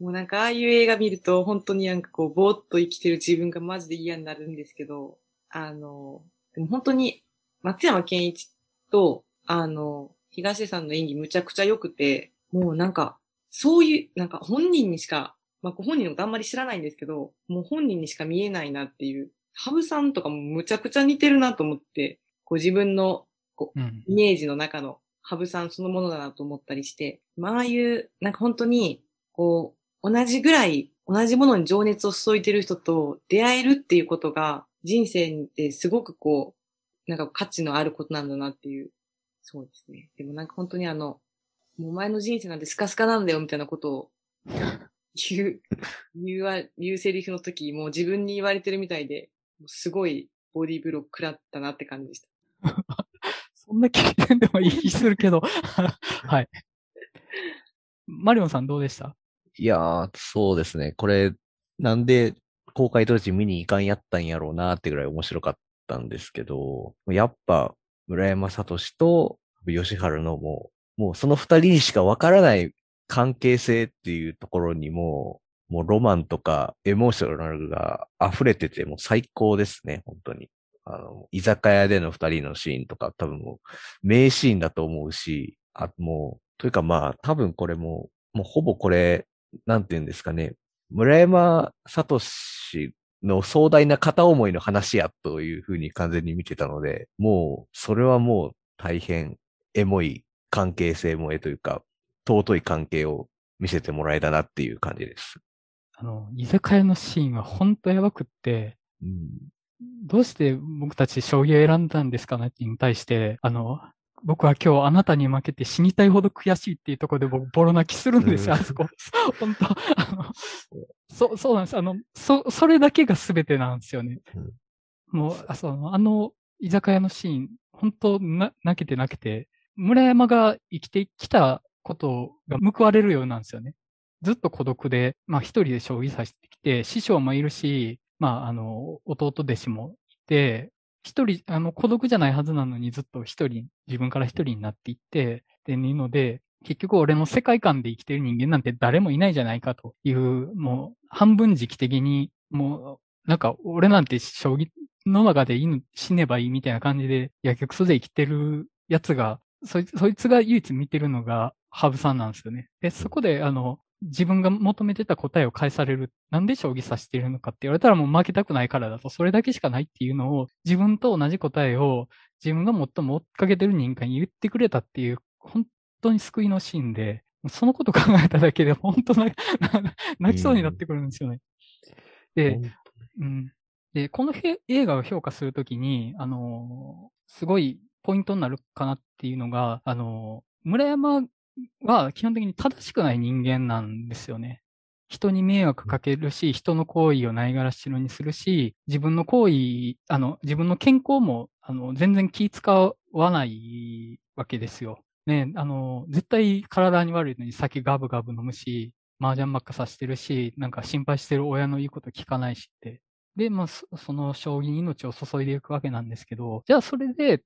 もうなんか、ああいう映画見ると、本当になんかこう、ぼーっと生きてる自分がマジで嫌になるんですけど、あの、でも本当に、松山健一と、あの、東出さんの演技むちゃくちゃ良くて、もうなんか、そういう、なんか本人にしか、まあ、ご本人のことあんまり知らないんですけど、もう本人にしか見えないなっていう、ハブさんとかもむちゃくちゃ似てるなと思って、こう自分のうん。イメージの中のハブさんそのものだなと思ったりして、まあああいう、なんか本当に、こう、同じぐらい、同じものに情熱を注いでる人と出会えるっていうことが、人生ですごくこう、なんか価値のあることなんだなっていう。そうですね。でもなんか本当にあの、もうお前の人生なんてスカスカなんだよみたいなことを言う、(laughs) 言うわ、言うセリフの時、もう自分に言われてるみたいで、すごいボディーブロー食らったなって感じでした。(laughs) そんな経験でもいい気するけど。(laughs) はい。マリオンさんどうでした？いやー、そうですね。これ、なんで公開当時見に行かんやったんやろうなーってぐらい面白かったんですけど、やっぱ、村山聡と吉春のもう、もうその二人にしかわからない関係性っていうところにも、もうロマンとかエモーショナルが溢れてて、もう最高ですね、本当に。あの、居酒屋での二人のシーンとか多分もう名シーンだと思うし、あ、もう、というかまあ多分これも、もうほぼこれ、なんて言うんですかね、村山聡の壮大な片思いの話やというふうに完全に見てたので、もう、それはもう大変エモい関係性萌えというか、尊い関係を見せてもらえたなっていう感じです。あの、居酒屋のシーンは本当やばくって、うん、どうして僕たち将棋を選んだんですかねに対して、あの、僕は今日あなたに負けて死にたいほど悔しいっていうところで僕ボロ泣きするんですよ、うんあそこ。(laughs) 本当あの、そう、そうなんです。あの、そ、それだけが全てなんですよね。もう、あその、あの、居酒屋のシーン、本当な、泣けて泣けて、村山が生きてきたことが報われるようなんですよね。ずっと孤独で、まあ一人で将棋指してきて、師匠もいるし、まああの、弟弟子もいて、一人、あの、孤独じゃないはずなのにずっと一人、自分から一人になっていって、っていうので、結局俺の世界観で生きてる人間なんて誰もいないじゃないかという、もう半分時期的に、もう、なんか俺なんて将棋の中で死ねばいいみたいな感じで、やけくそで生きてるやつが、そいつが唯一見てるのが、ハブさんなんですよね。で、そこで、あの、自分が求めてた答えを返される。なんで将棋指してるのかって言われたらもう負けたくないからだと、それだけしかないっていうのを、自分と同じ答えを自分が最も追っかけてる人間に言ってくれたっていう、本当に救いのシーンで、そのこと考えただけで本当な、泣きそうになってくるんですよね。で、うん。で、この映画を評価するときに、あのすごいポイントになるかなっていうのが、あの村山は基本的に正しくない人間なんですよね。人に迷惑かけるし、人の行為をないがらしろにするし、自分の行為、あの、自分の健康も、あの、全然気使わないわけですよ。ね、あの、絶対体に悪いのに酒ガブガブ飲むし、麻雀ばっかさしてるし、なんか心配してる親の言うこと聞かないしって。で、まあ、その将棋に命を注いでいくわけなんですけど、じゃあそれで、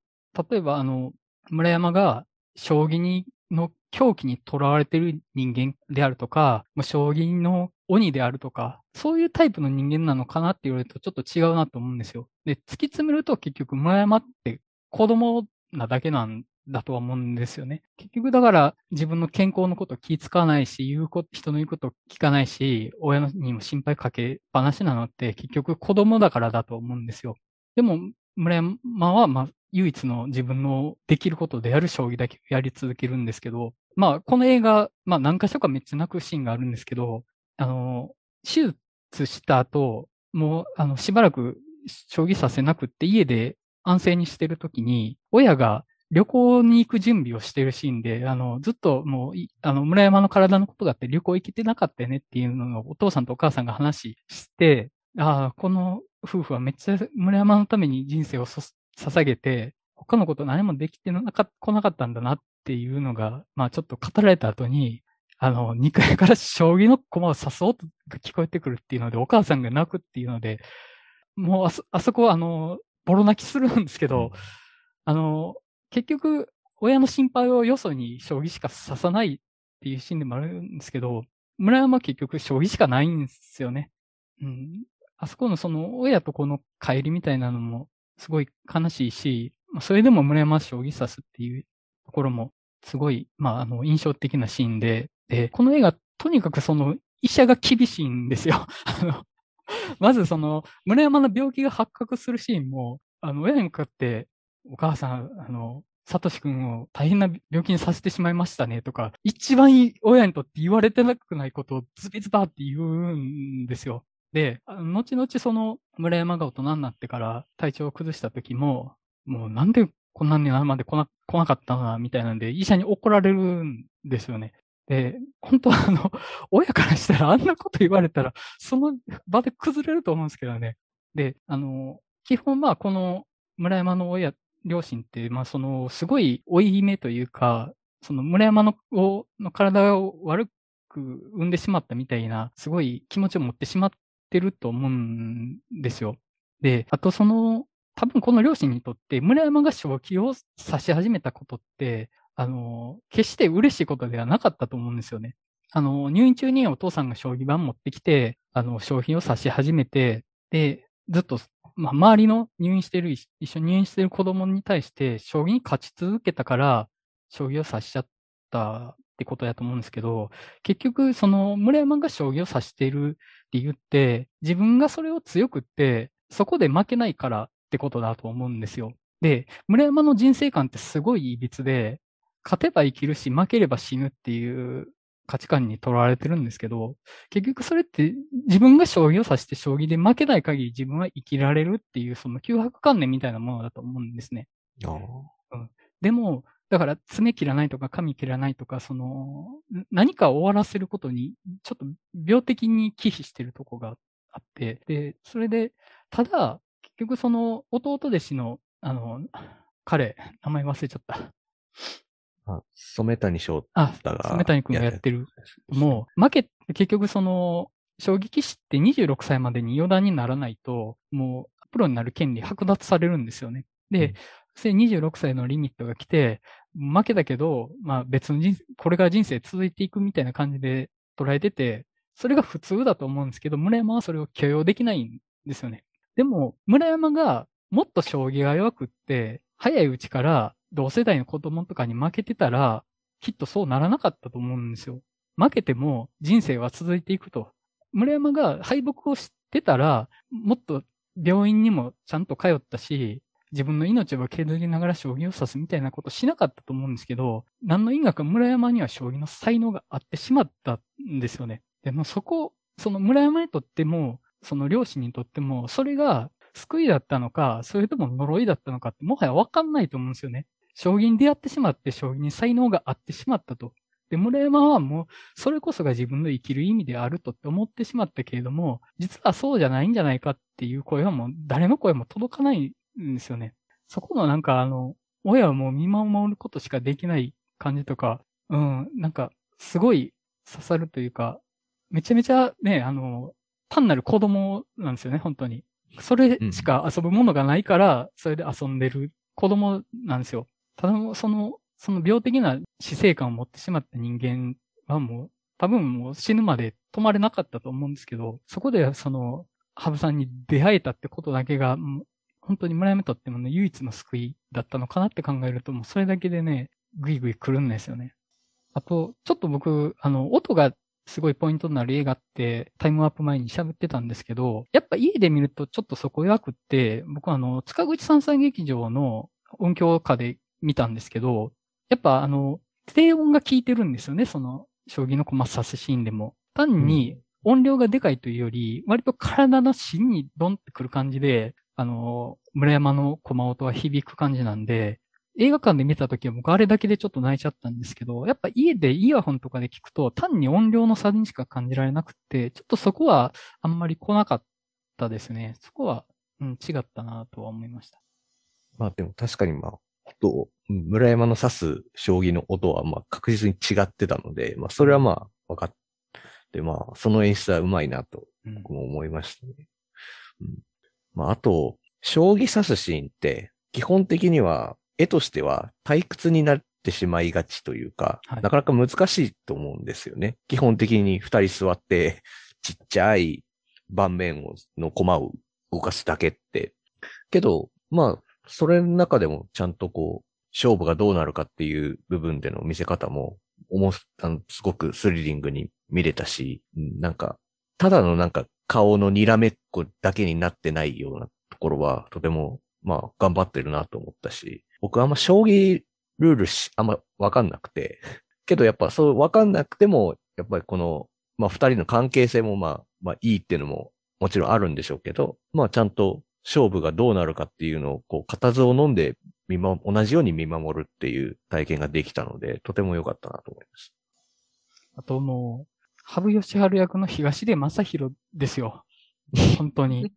例えばあの、村山が将棋にの狂気に囚われてる人間であるとか、将棋の鬼であるとか、そういうタイプの人間なのかなって言われるとちょっと違うなと思うんですよ。で、突き詰めると結局村山って子供なだけなんだとは思うんですよね。結局だから自分の健康のこと気使わないし、言うこと、人の言うこと聞かないし、親にも心配かけっぱなしなのって結局子供だからだと思うんですよ。でも、村山は、まあ、唯一の自分のできることである将棋だけやり続けるんですけど、まあ、この映画、まあ何か所かめっちゃ泣くシーンがあるんですけど、あの、手術した後、もう、あの、しばらく将棋させなくって家で安静にしてるときに、親が旅行に行く準備をしてるシーンで、あの、ずっともう、あの、村山の体のことがあって旅行行けてなかったよねっていうのをお父さんとお母さんが話して、ああ、この夫婦はめっちゃ村山のために人生を捧げて、他のこと何もできてなか、来なかったんだなっていうのが、まあちょっと語られた後に、あの、2階から (laughs) 将棋の駒を刺そうと聞こえてくるっていうので、お母さんが泣くっていうので、もうあそ、あそこはあの、ボロ泣きするんですけど、あの、結局、親の心配をよそに将棋しか刺さないっていうシーンでもあるんですけど、村山は結局将棋しかないんですよね。うん。あそこのその親と子の帰りみたいなのもすごい悲しいし、それでも村山将棋指すっていうところもすごい、まあ、あの、印象的なシーンで、で、この映画、とにかくその、医者が厳しいんですよ。(laughs) あの、まずその、村山の病気が発覚するシーンも、あの、親に向かって、お母さん、あの、サトシ君を大変な病気にさせてしまいましたねとか、一番いい親にとって言われてなくないことをズビズバって言うんですよ。で、後々その村山が大人になってから体調を崩した時も、もうなんでこんなになるまで来な来なかったのな、みたいなんで、医者に怒られるんですよね。で、本当はあの、(laughs) 親からしたらあんなこと言われたら、その場で崩れると思うんですけどね。で、あの、基本まあこの村山の親、両親って、まあその、すごい追い目というか、その村山のの体を悪く産んでしまったみたいな、すごい気持ちを持ってしまってると思うんですよ。で、あとその、多分この両親にとって村山が正気を指し始めたことって、あの、決して嬉しいことではなかったと思うんですよね。あの、入院中にお父さんが将棋盤持ってきて、あの、商品を指し始めて、で、ずっと、まあ、周りの入院してる、一緒に入院してる子供に対して、将棋に勝ち続けたから、将棋を指しちゃったってことやと思うんですけど、結局、その、村山が将棋を指している理由って、自分がそれを強くって、そこで負けないからってことだと思うんですよ。で、村山の人生観ってすごい歪で、勝てば生きるし、負ければ死ぬっていう価値観にとらわれてるんですけど、結局それって自分が将棋を指して将棋で負けない限り自分は生きられるっていうその脅迫観念みたいなものだと思うんですね。うん、でも、だから爪切らないとか髪切らないとか、その何かを終わらせることにちょっと病的に忌避してるとこがあって、で、それで、ただ、結局その弟弟子の、あの、彼、名前忘れちゃった。あ、染谷翔あ、太が。染谷くんがやってる。もう、負け、結局その、将棋棋士って26歳までに四段にならないと、もう、プロになる権利剥奪されるんですよね。で、うんそれ26歳のリミットが来て、負けたけど、まあ別の人生、これから人生続いていくみたいな感じで捉えてて、それが普通だと思うんですけど、村山はそれを許容できないんですよね。でも、村山がもっと将棋が弱くって、早いうちから同世代の子供とかに負けてたら、きっとそうならなかったと思うんですよ。負けても人生は続いていくと。村山が敗北を知ってたら、もっと病院にもちゃんと通ったし、自分の命を削りながら将棋を指すみたいなことしなかったと思うんですけど、何の因果か村山には将棋の才能があってしまったんですよね。でもそこ、その村山にとっても、その両親にとっても、それが救いだったのか、それとも呪いだったのかってもはやわかんないと思うんですよね。将棋に出会ってしまって、将棋に才能があってしまったと。で、村山はもう、それこそが自分の生きる意味であるとって思ってしまったけれども、実はそうじゃないんじゃないかっていう声はもう、誰の声も届かないんですよね。そこのなんかあの、親はもう見守ることしかできない感じとか、うん、なんか、すごい刺さるというか、めちゃめちゃね、あの、単なる子供なんですよね、本当に。それしか遊ぶものがないから、それで遊んでる子供なんですよ。ただ、その、その病的な死生観を持ってしまった人間はもう、多分もう死ぬまで止まれなかったと思うんですけど、そこでその、ハブさんに出会えたってことだけが、本当に村山にとってもね、唯一の救いだったのかなって考えると、もうそれだけでね、ぐいぐい来るんですよね。あと、ちょっと僕、あの、音がすごいポイントになる映画ってタイムアップ前に喋ってたんですけど、やっぱ家で見るとちょっとそこ弱くって、僕はあの、塚口三歳劇場の音響下で見たんですけど、やっぱあの、低音が効いてるんですよね、その、将棋の駒指すシーンでも。単に音量がでかいというより、割と体の芯にドンってくる感じで、あの、村山の駒音は響く感じなんで、映画館で見た時は僕あれだけでちょっと泣いちゃったんですけど、やっぱ家でイヤホンとかで聞くと単に音量の差にしか感じられなくて、ちょっとそこはあんまり来なかったですね。そこは、うん、違ったなとは思いました。まあでも確かにまあ、音を、うん村山の指す将棋の音はまあ確実に違ってたので、まあそれはまあ分かって、まあその演出はうまいなと僕も思いましたね。うん、まああと、将棋指すシーンって基本的には絵としては退屈になってしまいがちというか、はいなかなか難しいと思うんですよね。基本的に二人座ってちっちゃい盤面をの駒を動かすだけって。けど、まあ、それの中でもちゃんとこう、勝負がどうなるかっていう部分での見せ方も、おもしあのすごくスリリングに見れたし、うんなんか、ただのなんか顔のにらめっこだけになってないようなところは、とても、まあ、頑張ってるなと思ったし、僕あんま将棋ルールし、あんまわかんなくて、(laughs) けどやっぱそうわかんなくても、やっぱりこの、まあ二人の関係性もまあ、まあいいっていうのももちろんあるんでしょうけど、まあちゃんと勝負がどうなるかっていうのを、こう、固唾を飲んで見ま、同じように見守るっていう体験ができたので、とても良かったなと思います。あとも、羽生善治役の東出正宏ですよ。(laughs) 本当に。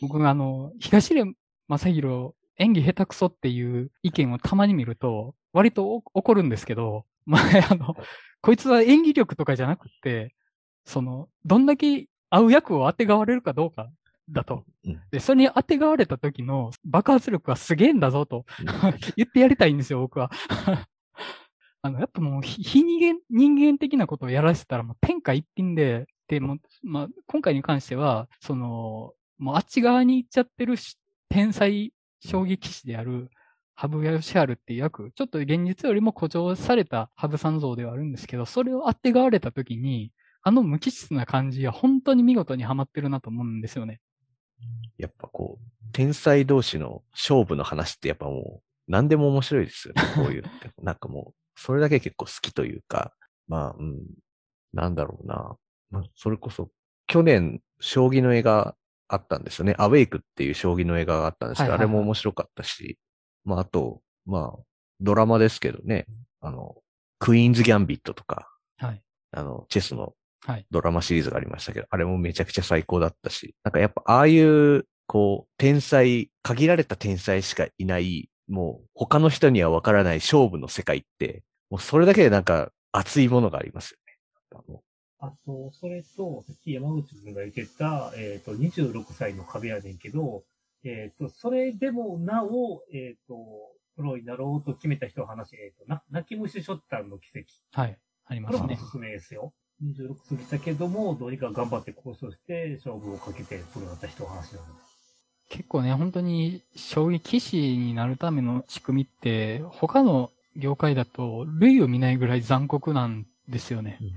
僕あの、東出正宏演技下手くそっていう意見をたまに見ると、割とお怒るんですけど、まあ、あの、こいつは演技力とかじゃなくって、その、どんだけ合う役を当てがわれるかどうかだと。うんで、それに当てがわれた時の爆発力はすげえんだぞと (laughs) 言ってやりたいんですよ、僕は。あの、やっぱもう、非人間、人間的なことをやらせたらもう天下一品で、で、もう、まあ、今回に関しては、その、もうあっち側に行っちゃってる天才将棋棋士である、羽生善治っていう役、ちょっと現実よりも誇張された羽生さん像ではあるんですけど、それをあてがわれた時に、あの無機質な感じは本当に見事にはまってるなと思うんですよね。やっぱこう、天才同士の勝負の話ってやっぱもう、何でも面白いですよね、こういう。(laughs) なんかもう、それだけ結構好きというか、まあ、うん、なんだろうな。まあ、それこそ、去年、将棋の映画あったんですよね。アウェイクっていう将棋の映画があったんですけど、はいはいはいあれも面白かったし、まあ、あと、まあ、ドラマですけどね、あの、クイーンズ・ギャンビットとか、はい。あの、チェスのはい。ドラマシリーズがありましたけど、あれもめちゃくちゃ最高だったし、なんかやっぱああいう、こう、天才、限られた天才しかいない、もう他の人にはわからない勝負の世界って、もうそれだけでなんか熱いものがありますよね。あと、それと、さっき山口君が言ってた、えっ、と、26歳の壁やねんけど、えっ、と、それでもなお、えっ、と、プロになろうと決めた人の話、えっ、と、な、泣き虫ショッターの奇跡。はい。ありますねこれもお。すすめですよ。26過ぎたけども、どうにか頑張って交渉して、勝負をかけてプロになった人の話なので。結構ね、本当に将棋棋士になるための仕組みって、他の業界だと類を見ないぐらい残酷なんですよね。うん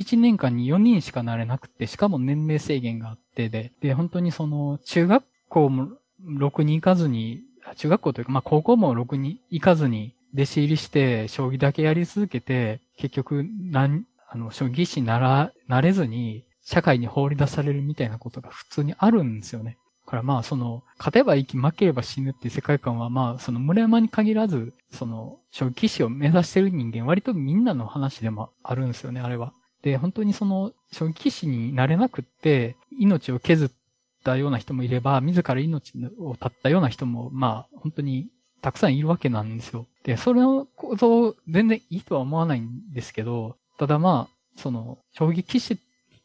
1年間に4人しかなれなくて、しかも年齢制限があってで、で、本当にその、中学校もろくに行かずに、あ中学校というか、まあ高校もろくに行かずに、弟子入りして、将棋だけやり続けて、結局、なん、あの、将棋棋士になら、なれずに、社会に放り出されるみたいなことが普通にあるんですよね。からまあ、その、勝てば生き、負ければ死ぬっていう世界観はまあ、その村山に限らず、その、将棋士を目指してる人間、割とみんなの話でもあるんですよね、あれは。で、本当にその、将棋棋士になれなくって、命を削ったような人もいれば、自ら命を絶ったような人も、まあ、本当にたくさんいるわけなんですよ。で、それのことを全然いいとは思わないんですけど、ただまあ、その、将棋棋士っ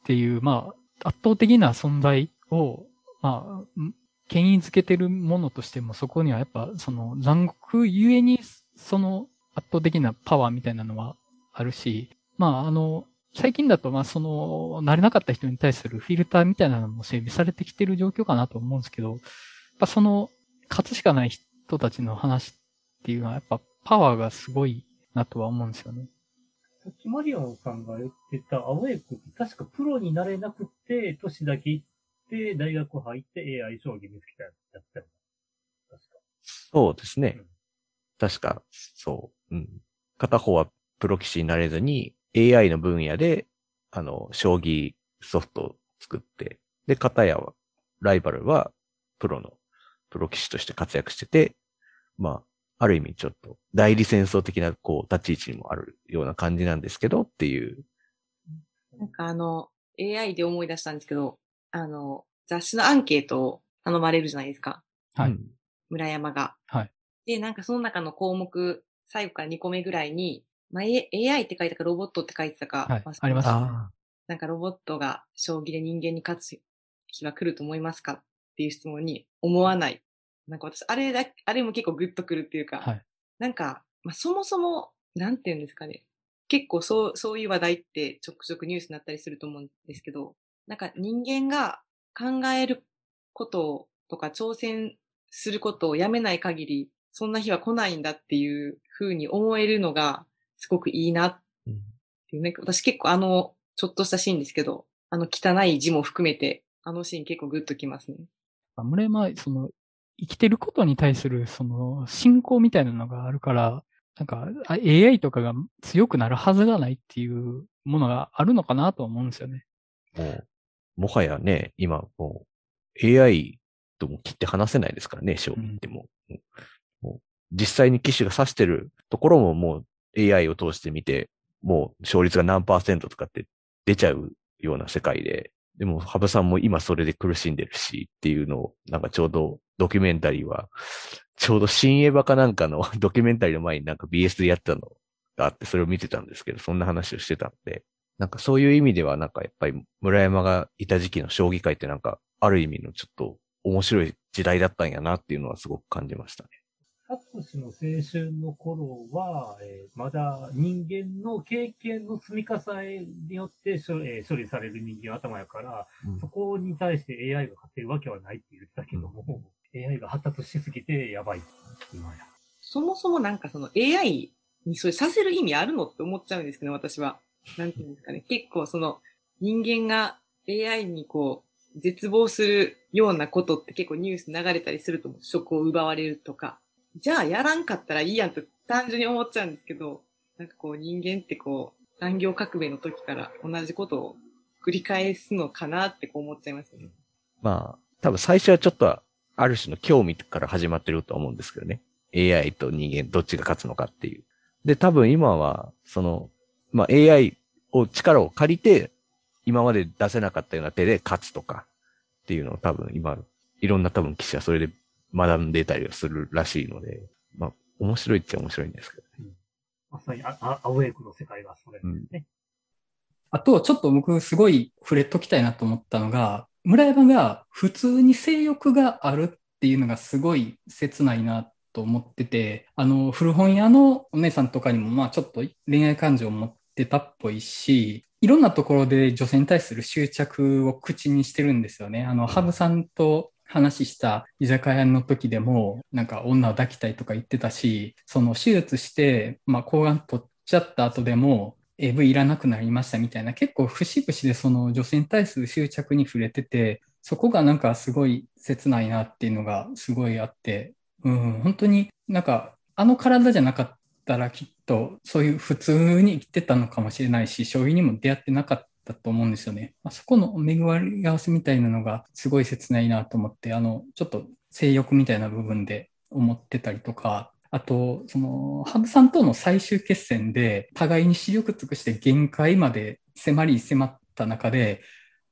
ていう、まあ、圧倒的な存在を、まあ、権威づけてるものとしても、そこにはやっぱ、その、残酷ゆえに、その、圧倒的なパワーみたいなのはあるし、まあ、あの、最近だと、まあ、その、慣れなかった人に対するフィルターみたいなのも整備されてきてる状況かなと思うんですけど、やっぱその、勝つしかない人たちの話っていうのは、やっぱパワーがすごいなとは思うんですよね。さっきマリオンさんが言ってた青江君って確かプロになれなくて、年だけ行って、大学入って AI 将棋見つけたやったよな。確か。そうですねうん。確か、そう。うん。片方はプロ棋士になれずに、AI の分野で、あの、将棋ソフトを作って、で、片やは、ライバルは、プロの、プロ棋士として活躍してて、まあ、ある意味ちょっと、代理戦争的な、こう、立ち位置にもあるような感じなんですけど、っていう。なんかあの、AI で思い出したんですけど、あの、雑誌のアンケートを頼まれるじゃないですか。はいうん村山が。はい。で、なんかその中の項目、最後から2個目ぐらいに、まあ、AI って書いたかロボットって書いてたか、はい忘れありますあなんかロボットが将棋で人間に勝つ日は来ると思いますかっていう質問に、思わない。なんか私、あれだ、あれも結構グッとくるっていうか、はい。なんか、まあ、そもそも、なんて言うんですかね。結構そう、そういう話題ってちょくちょくニュースになったりすると思うんですけど、なんか人間が考えることとか挑戦することをやめない限り、そんな日は来ないんだっていう風に思えるのがすごくいいなっうんていう、なんか私結構あの、ちょっとしたシーンですけど、あの汚い字も含めて、あのシーン結構グッときますね。村山は、その、生きてることに対する、その、信仰みたいなのがあるから、なんか、あ AI とかが強くなるはずがないっていうものがあるのかなと思うんですよね。もはやね、今もう AI とも切って話せないですからね、将棋ってもう。もう実際に機種が指してるところももう AI を通して見て、もう勝率が何パーセントとかって出ちゃうような世界で、でも、羽生さんも今それで苦しんでるしっていうのを、なんかちょうどドキュメンタリーは、ちょうど新エヴァかなんかの (laughs) ドキュメンタリーの前になんか BS でやってたのがあって、それを見てたんですけど、そんな話をしてたんで、なんかそういう意味では、なんかやっぱり村山がいた時期の将棋界ってなんか、ある意味のちょっと面白い時代だったんやなっていうのはすごく感じましたね。サトシの青春の頃は、えーまだ人間の経験の積み重ねによって処,、えー処理される人間頭やから、うんそこに対して AI が勝てるわけはないって言ってたけども、AI が発達しすぎてやばい。今や。そもそもなんかその AI にそれさせる意味あるのって思っちゃうんですけど、私は。なんていうんですかね。結構その人間が AI にこう絶望するようなことって結構ニュース流れたりすると思う。職を奪われるとか。じゃあやらんかったらいいやんと単純に思っちゃうんですけど、なんかこう人間ってこう産業革命の時から同じことを繰り返すのかなってこう思っちゃいますね。まあ、多分最初はちょっとある種の興味から始まってると思うんですけどね。AI と人間どっちが勝つのかっていう。で、多分今は、その、まあ AI を力を借りて、今まで出せなかったような手で勝つとかっていうのを多分今、いろんな多分記者はそれで学んでたりはするらしいので、まあ面白いっちゃ面白いんですけどね。まさにああアウェイクの世界がそれですね。あと、ちょっと僕すごい触れときたいなと思ったのが、村山が普通に性欲があるっていうのがすごい切ないなと思ってて、あの、古本屋のお姉さんとかにも、まあちょっと恋愛感情を持ってたっぽいし、いろんなところで女性に対する執着を口にしてるんですよね。あの、ハブさんと話した居酒屋の時でも、なんか女を抱きたいとか言ってたし、その手術して、まあ抗がん取っちゃった後でも、AV いらなくなりましたみたいな、結構節々でその女性に対する執着に触れてて、そこがなんかすごい切ないなっていうのがすごいあって、うん、本当になんかあの体じゃなかったらきっとそういう普通に生きてたのかもしれないし、将棋にも出会ってなかったと思うんですよね。あそこの巡り合わせみたいなのがすごい切ないなと思って、あの、ちょっと性欲みたいな部分で思ってたりとか、あと、その、羽生さんとの最終決戦で、互いに視力尽くして限界まで迫り迫った中で、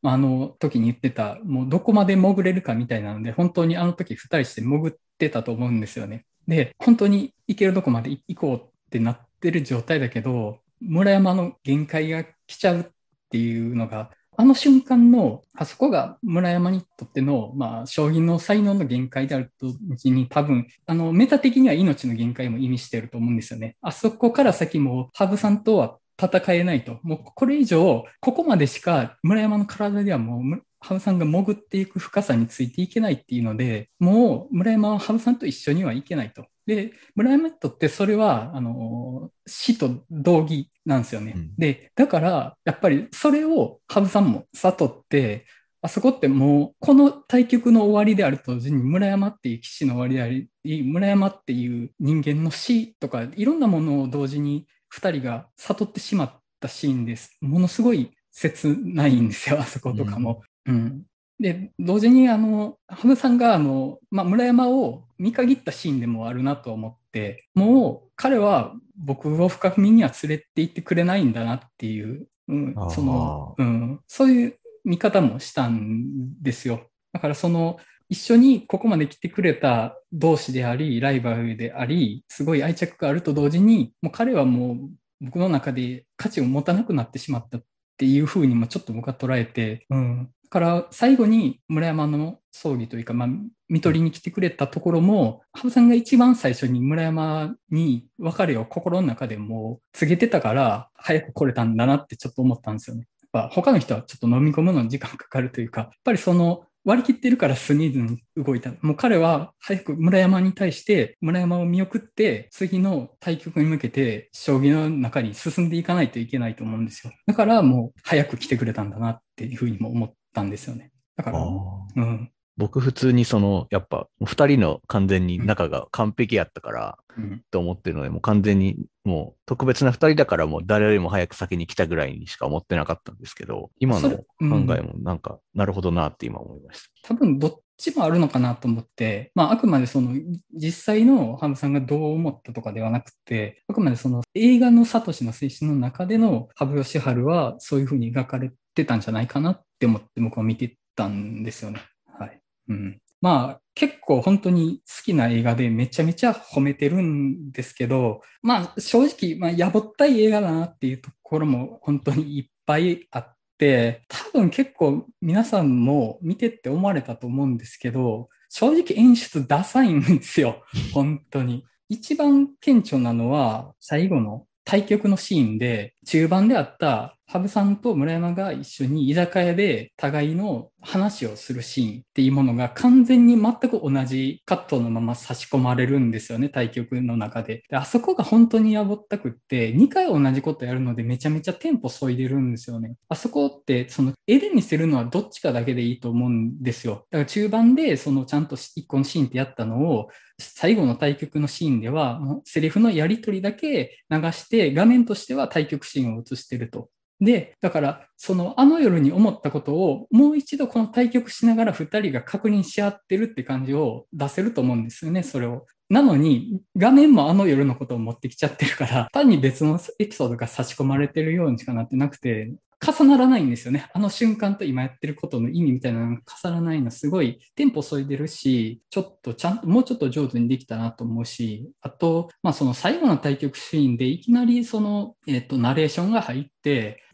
あの時に言ってた、もうどこまで潜れるかみたいなので、本当にあの時二人して潜ってたと思うんですよね。で、本当に行けるとこまで行こうってなってる状態だけど、村山の限界が来ちゃうっていうのが、あの瞬間の、あそこが村山にとっての、まあ、将棋の才能の限界であるときに多分、あの、メタ的には命の限界も意味してると思うんですよね。あそこから先も、羽生さんとは戦えないと。もうこれ以上、ここまでしか村山の体ではもう、羽生さんが潜っていく深さについていけないっていうので、もう村山は羽生さんと一緒にはいけないと。で、村山にとってそれは、あの、死と同義なんですよね。うんで、だから、やっぱりそれを羽生さんも悟って、あそこってもう、この対局の終わりであると同時に、村山っていう騎士の終わりであり、村山っていう人間の死とか、いろんなものを同時に二人が悟ってしまったシーンです。ものすごい切ないんですよ、あそことかも。うん。で、同時に、あの、羽生さんが、あの、まあ、村山を見限ったシーンでもあるなと思って、もう、彼は僕を深みには連れて行ってくれないんだなっていう、うんその、うん、そういう見方もしたんですよ。だから、その、一緒にここまで来てくれた同士であり、ライバルであり、すごい愛着があると同時に、もう彼はもう僕の中で価値を持たなくなってしまったっていうふうにもちょっと僕は捉えて、うん。から最後に村山の葬儀というか、まあ、見取りに来てくれたところも、羽生さんが一番最初に村山に別れを心の中でもう告げてたから、早く来れたんだなってちょっと思ったんですよね。やっぱ他の人はちょっと飲み込むのに時間かかるというか、やっぱりその割り切ってるからスニーズに動いた。もう彼は早く村山に対して村山を見送って次の対局に向けて将棋の中に進んでいかないといけないと思うんですよ。だからもう早く来てくれたんだなっていうふうにも思ったんですよね。だから、うん。僕普通にその、やっぱ、二人の完全に仲が完璧やったから、うんと思ってるので、もう完全に、もう特別な二人だからもう誰よりも早く先に来たぐらいにしか思ってなかったんですけど、今の考うんえもなんか、なるほどなって今思いました。多分どっちもあるのかなと思って、まああくまでその実際のハムさんがどう思ったとかではなくて、あくまでその映画のサトシの青春の中での羽生善治はそういうふうに描かれてたんじゃないかなって思って僕は見てたんですよね。はい。うん。まあ結構本当に好きな映画でめちゃめちゃ褒めてるんですけど、まあ正直、まあやぼったい映画だなっていうところも本当にいっぱいあって、多分結構皆さんも見てって思われたと思うんですけど、正直演出ダサいんですよ。(laughs) 本当に。一番顕著なのは最後の対局のシーンで中盤であった羽生さんと村山が一緒に居酒屋で互いの話をするシーンっていうものが完全に全く同じカットのまま差し込まれるんですよね、対局の中で。であそこが本当にやぼったくって、2回同じことやるのでめちゃめちゃテンポ削いでるんですよね。あそこって、その絵で見せるのはどっちかだけでいいと思うんですよ。だから中盤でそのちゃんと1個のシーンってやったのを、最後の対局のシーンでは、セリフのやり取りだけ流して、画面としては対局シーンを映してると。で、だから、その、あの夜に思ったことを、もう一度この対局しながら二人が確認し合ってるって感じを出せると思うんですよね、それを。なのに、画面もあの夜のことを持ってきちゃってるから、単に別のエピソードが差し込まれてるようにしかなってなくて、重ならないんですよね。あの瞬間と今やってることの意味みたいなのが重ならないのすごいテンポ添いでるし、ちょっとちゃんと、もうちょっと上手にできたなと思うし、あと、まあその最後の対局シーンでいきなりその、えっ、と、ナレーションが入って、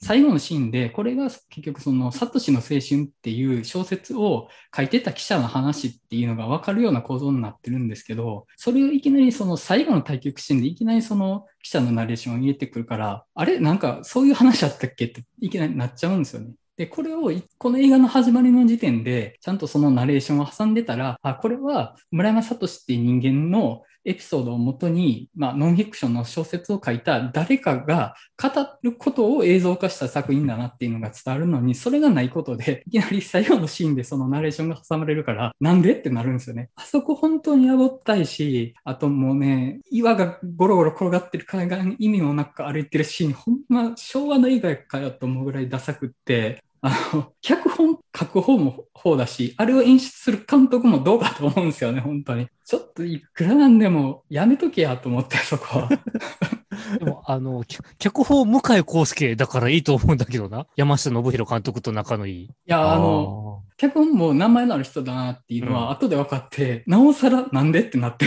最後のシーンで、これが結局その、サトシの青春っていう小説を書いてた記者の話っていうのが分かるような構造になってるんですけど、それをいきなりその最後の対局シーンでいきなりその記者のナレーションを入れてくるから、あれ？なんかそういう話あったっけっていきなりなっちゃうんですよね。で、これを、この映画の始まりの時点で、ちゃんとそのナレーションを挟んでたら、あ、これは村山聡っていう人間のエピソードをもとに、まあ、ノンフィクションの小説を書いた誰かが語ることを映像化した作品だなっていうのが伝わるのに、それがないことで、いきなり最後のシーンでそのナレーションが挟まれるから、なんでってなるんですよね。あそこ本当にやぼったいし、あともうね、岩がゴロゴロ転がってる海岸に意味もなく歩いてるシーン、ほんま昭和の映画かよと思うぐらいダサくって、あの、脚本書く方も方だし、あれを演出する監督もどうかと思うんですよね、本当に。ちょっといくらなんでもやめとけやと思って、そこは。(laughs) でも、あの、脚脚本向井康介だからいいと思うんだけどな。山下信弘監督と仲のいい。いや、あの、脚本も名前のある人だなっていうのは後で分かって、なおさらなんでってなって。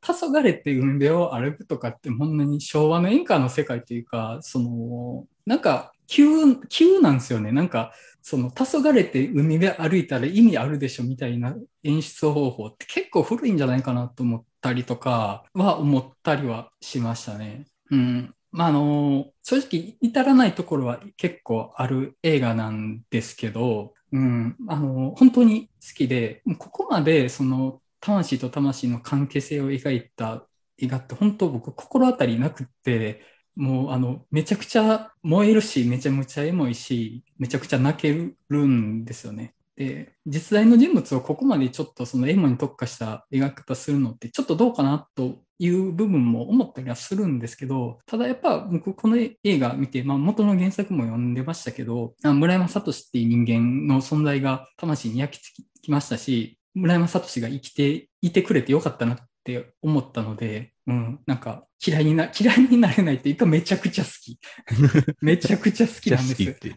黄昏って海辺を歩くとかって、ほんなに昭和の演歌の世界というか、その、なんか、急、急なんですよね。なんか、その、黄昏って海辺歩いたら意味あるでしょみたいな演出方法って結構古いんじゃないかなと思ったりとかは思ったりはしましたね。うん。まあ、あの、正直至らないところは結構ある映画なんですけど、うん、あの、本当に好きで、ここまでその魂と魂の関係性を描いた映画って本当僕心当たりなくって、もうあの、めちゃくちゃ燃えるし、めちゃめちゃエモいし、めちゃくちゃ泣けるんですよね。で、実在の人物をここまでちょっとそのエモに特化した描き方するのってちょっとどうかなという部分も思ったりはするんですけど、ただやっぱ僕この映画見て、まあ元の原作も読んでましたけど、村山聡っていう人間の存在が魂に焼き付きましたし、村山聡が生きていてくれてよかったなって思ったので、うん、なんか嫌いにな、嫌いになれないっていうかめちゃくちゃ好き。(laughs) めちゃくちゃ好きなんです。て。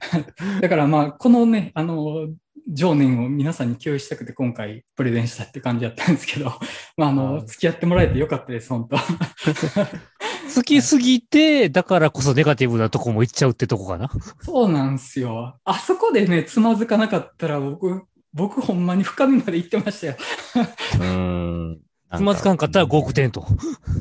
だからまあ、このね、あの、情念を皆さんに共有したくて今回プレゼンしたって感じだったんですけど、(laughs) まああの、付き合ってもらえてよかったです、本当好きすぎて、だからこそネガティブなとこも行っちゃうってとこかな。そうなんですよ。あそこでね、つまずかなかったら僕、僕ほんまに深みまで行ってましたよ。(laughs) うーん。つまずかんかったら5億点と。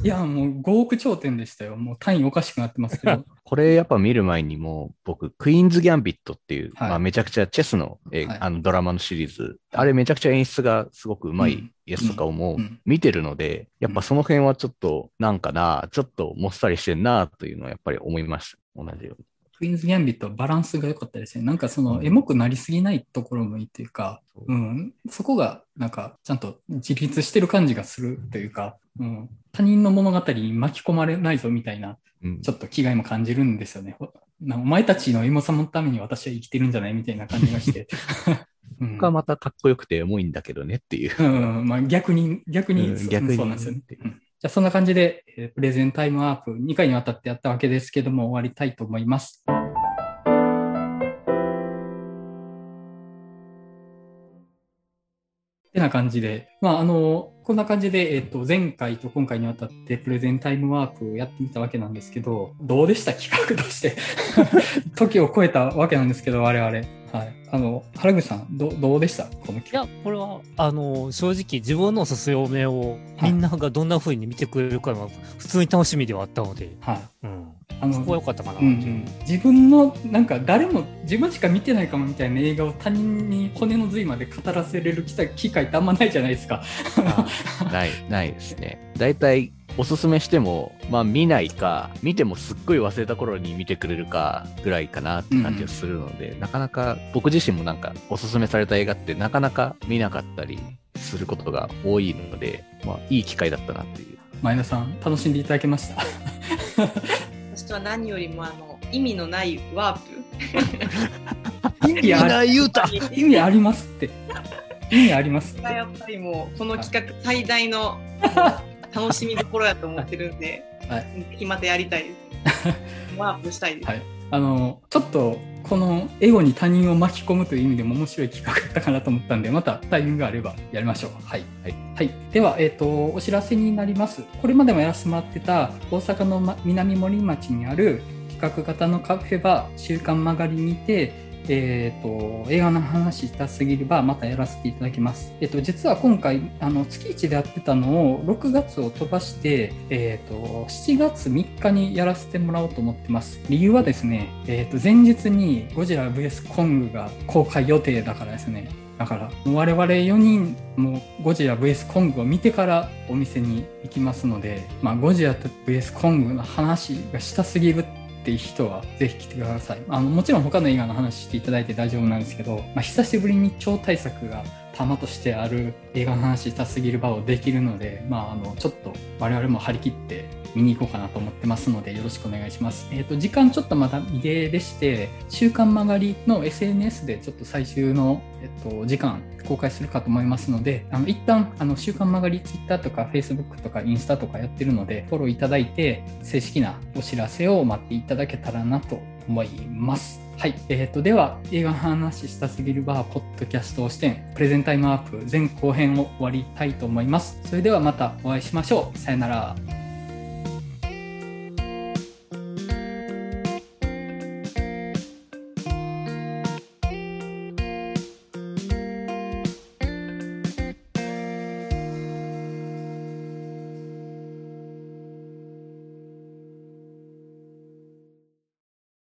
いや、もう5億頂点でしたよ。もう単位おかしくなってますけど。(laughs) これやっぱ見る前にも僕、クイーンズ・ギャンビットっていう、はいまあめちゃくちゃチェスの,、えーはいあのドラマのシリーズ、あれめちゃくちゃ演出がすごくうまいやつとかをもううん見てるので、やっぱその辺はちょっとなんかな、ちょっともっさりしてんなというのはやっぱり思いました。同じように。クイーンズ・ギャンビットはバランスが良かったですね。なんかその、うんエモくなりすぎないところもいいというか、そううん、そこがなんかちゃんと自立してる感じがするというか、うん、他人の物語に巻き込まれないぞみたいな、うんちょっと気概も感じるんですよね。ほなお前たちのエモさのために私は生きてるんじゃないみたいな感じがして。(laughs) うん僕はまたかっこよくて重いんだけどねっていう。うん、まあ逆に、逆に、そうん逆にそうなんですよね。うんじゃあそんな感じで、プレゼンタイムワープ2回にわたってやったわけですけども終わりたいと思います。てな感じで、まあ、あの、こんな感じで、えっと、前回と今回にわたってプレゼンタイムワークをやってみたわけなんですけど、どうでした？企画として。(laughs) 時を超えたわけなんですけど、我々。はい。あの、原口さん、どどうでした？このい企画。や、これは、あの、正直自分のおすすめをみんながどんな風に見てくれるかは普通に楽しみではあったので、はい。うん。あのそこは良かったかな。うんうん、自分のなんか誰も自分しか見てないかもみたいな映画を他人に骨の髄まで語らせれる機会機会ってあんまないじゃないですか。ない、ないですね。大体、おすすめしても、まあ見ないか、見てもすっごい忘れた頃に見てくれるかぐらいかなって感じがするので、なかなか僕自身もなんかおすすめされた映画ってなかなか見なかったりすることが多いので、まあいい機会だったなっていう。前田さん楽しんでいただけました。私は何よりもあの意味のないワープ (laughs) 意味あり言うた (laughs) 意味ありますって。意味ありますっやっぱりもうこの企画最大の (laughs) 楽しみどころやと思ってるんで、はぜひまたやりたいです。ワープしたいです。はいあの、ちょっと、このエゴに他人を巻き込むという意味でも面白い企画だったかなと思ったんで、またタイミングがあればやりましょう。はい。はい。はい。では、えっ、と、お知らせになります。これまでもやらせてもらってた、大阪の、ま、南森町にある企画型のカフェバー、週刊曲がりにて、えっ、と、映画の話したすぎれば、またやらせていただきます。えっ、と、実は今回、あの、月1でやってたのを、6月を飛ばして、えっ、と、7月3日にやらせてもらおうと思ってます。理由はですね、えっ、と、前日にゴジラ VS コングが公開予定だからですね。だから、我々4人もゴジラ VS コングを見てからお店に行きますので、まあ、ゴジラ VS コングの話がしたすぎるってっていう人はぜひ来てください。あの、もちろん他の映画の話していただいて大丈夫なんですけど、まあ、久しぶりに超大作が玉としてある映画の話したすぎる場をできるので、まあ、あの、ちょっと我々も張り切って見に行こうかなと思ってますので、よろしくお願いします。えっ、と、時間ちょっとまだ未定でして、週刊曲がりの SNS でちょっと最終の、えっと、時間公開するかと思いますので、あの、一旦、あの、週刊曲がり Twitter とか Facebook とかインスタとかやってるので、フォローいただいて、正式なお知らせを待っていただけたらなと思います。はい。えー、と、では、映画の話したすぎるバー、ポッドキャストを視点、プレゼンタイムアップ前後編を終わりたいと思います。それではまたお会いしましょう。さよなら。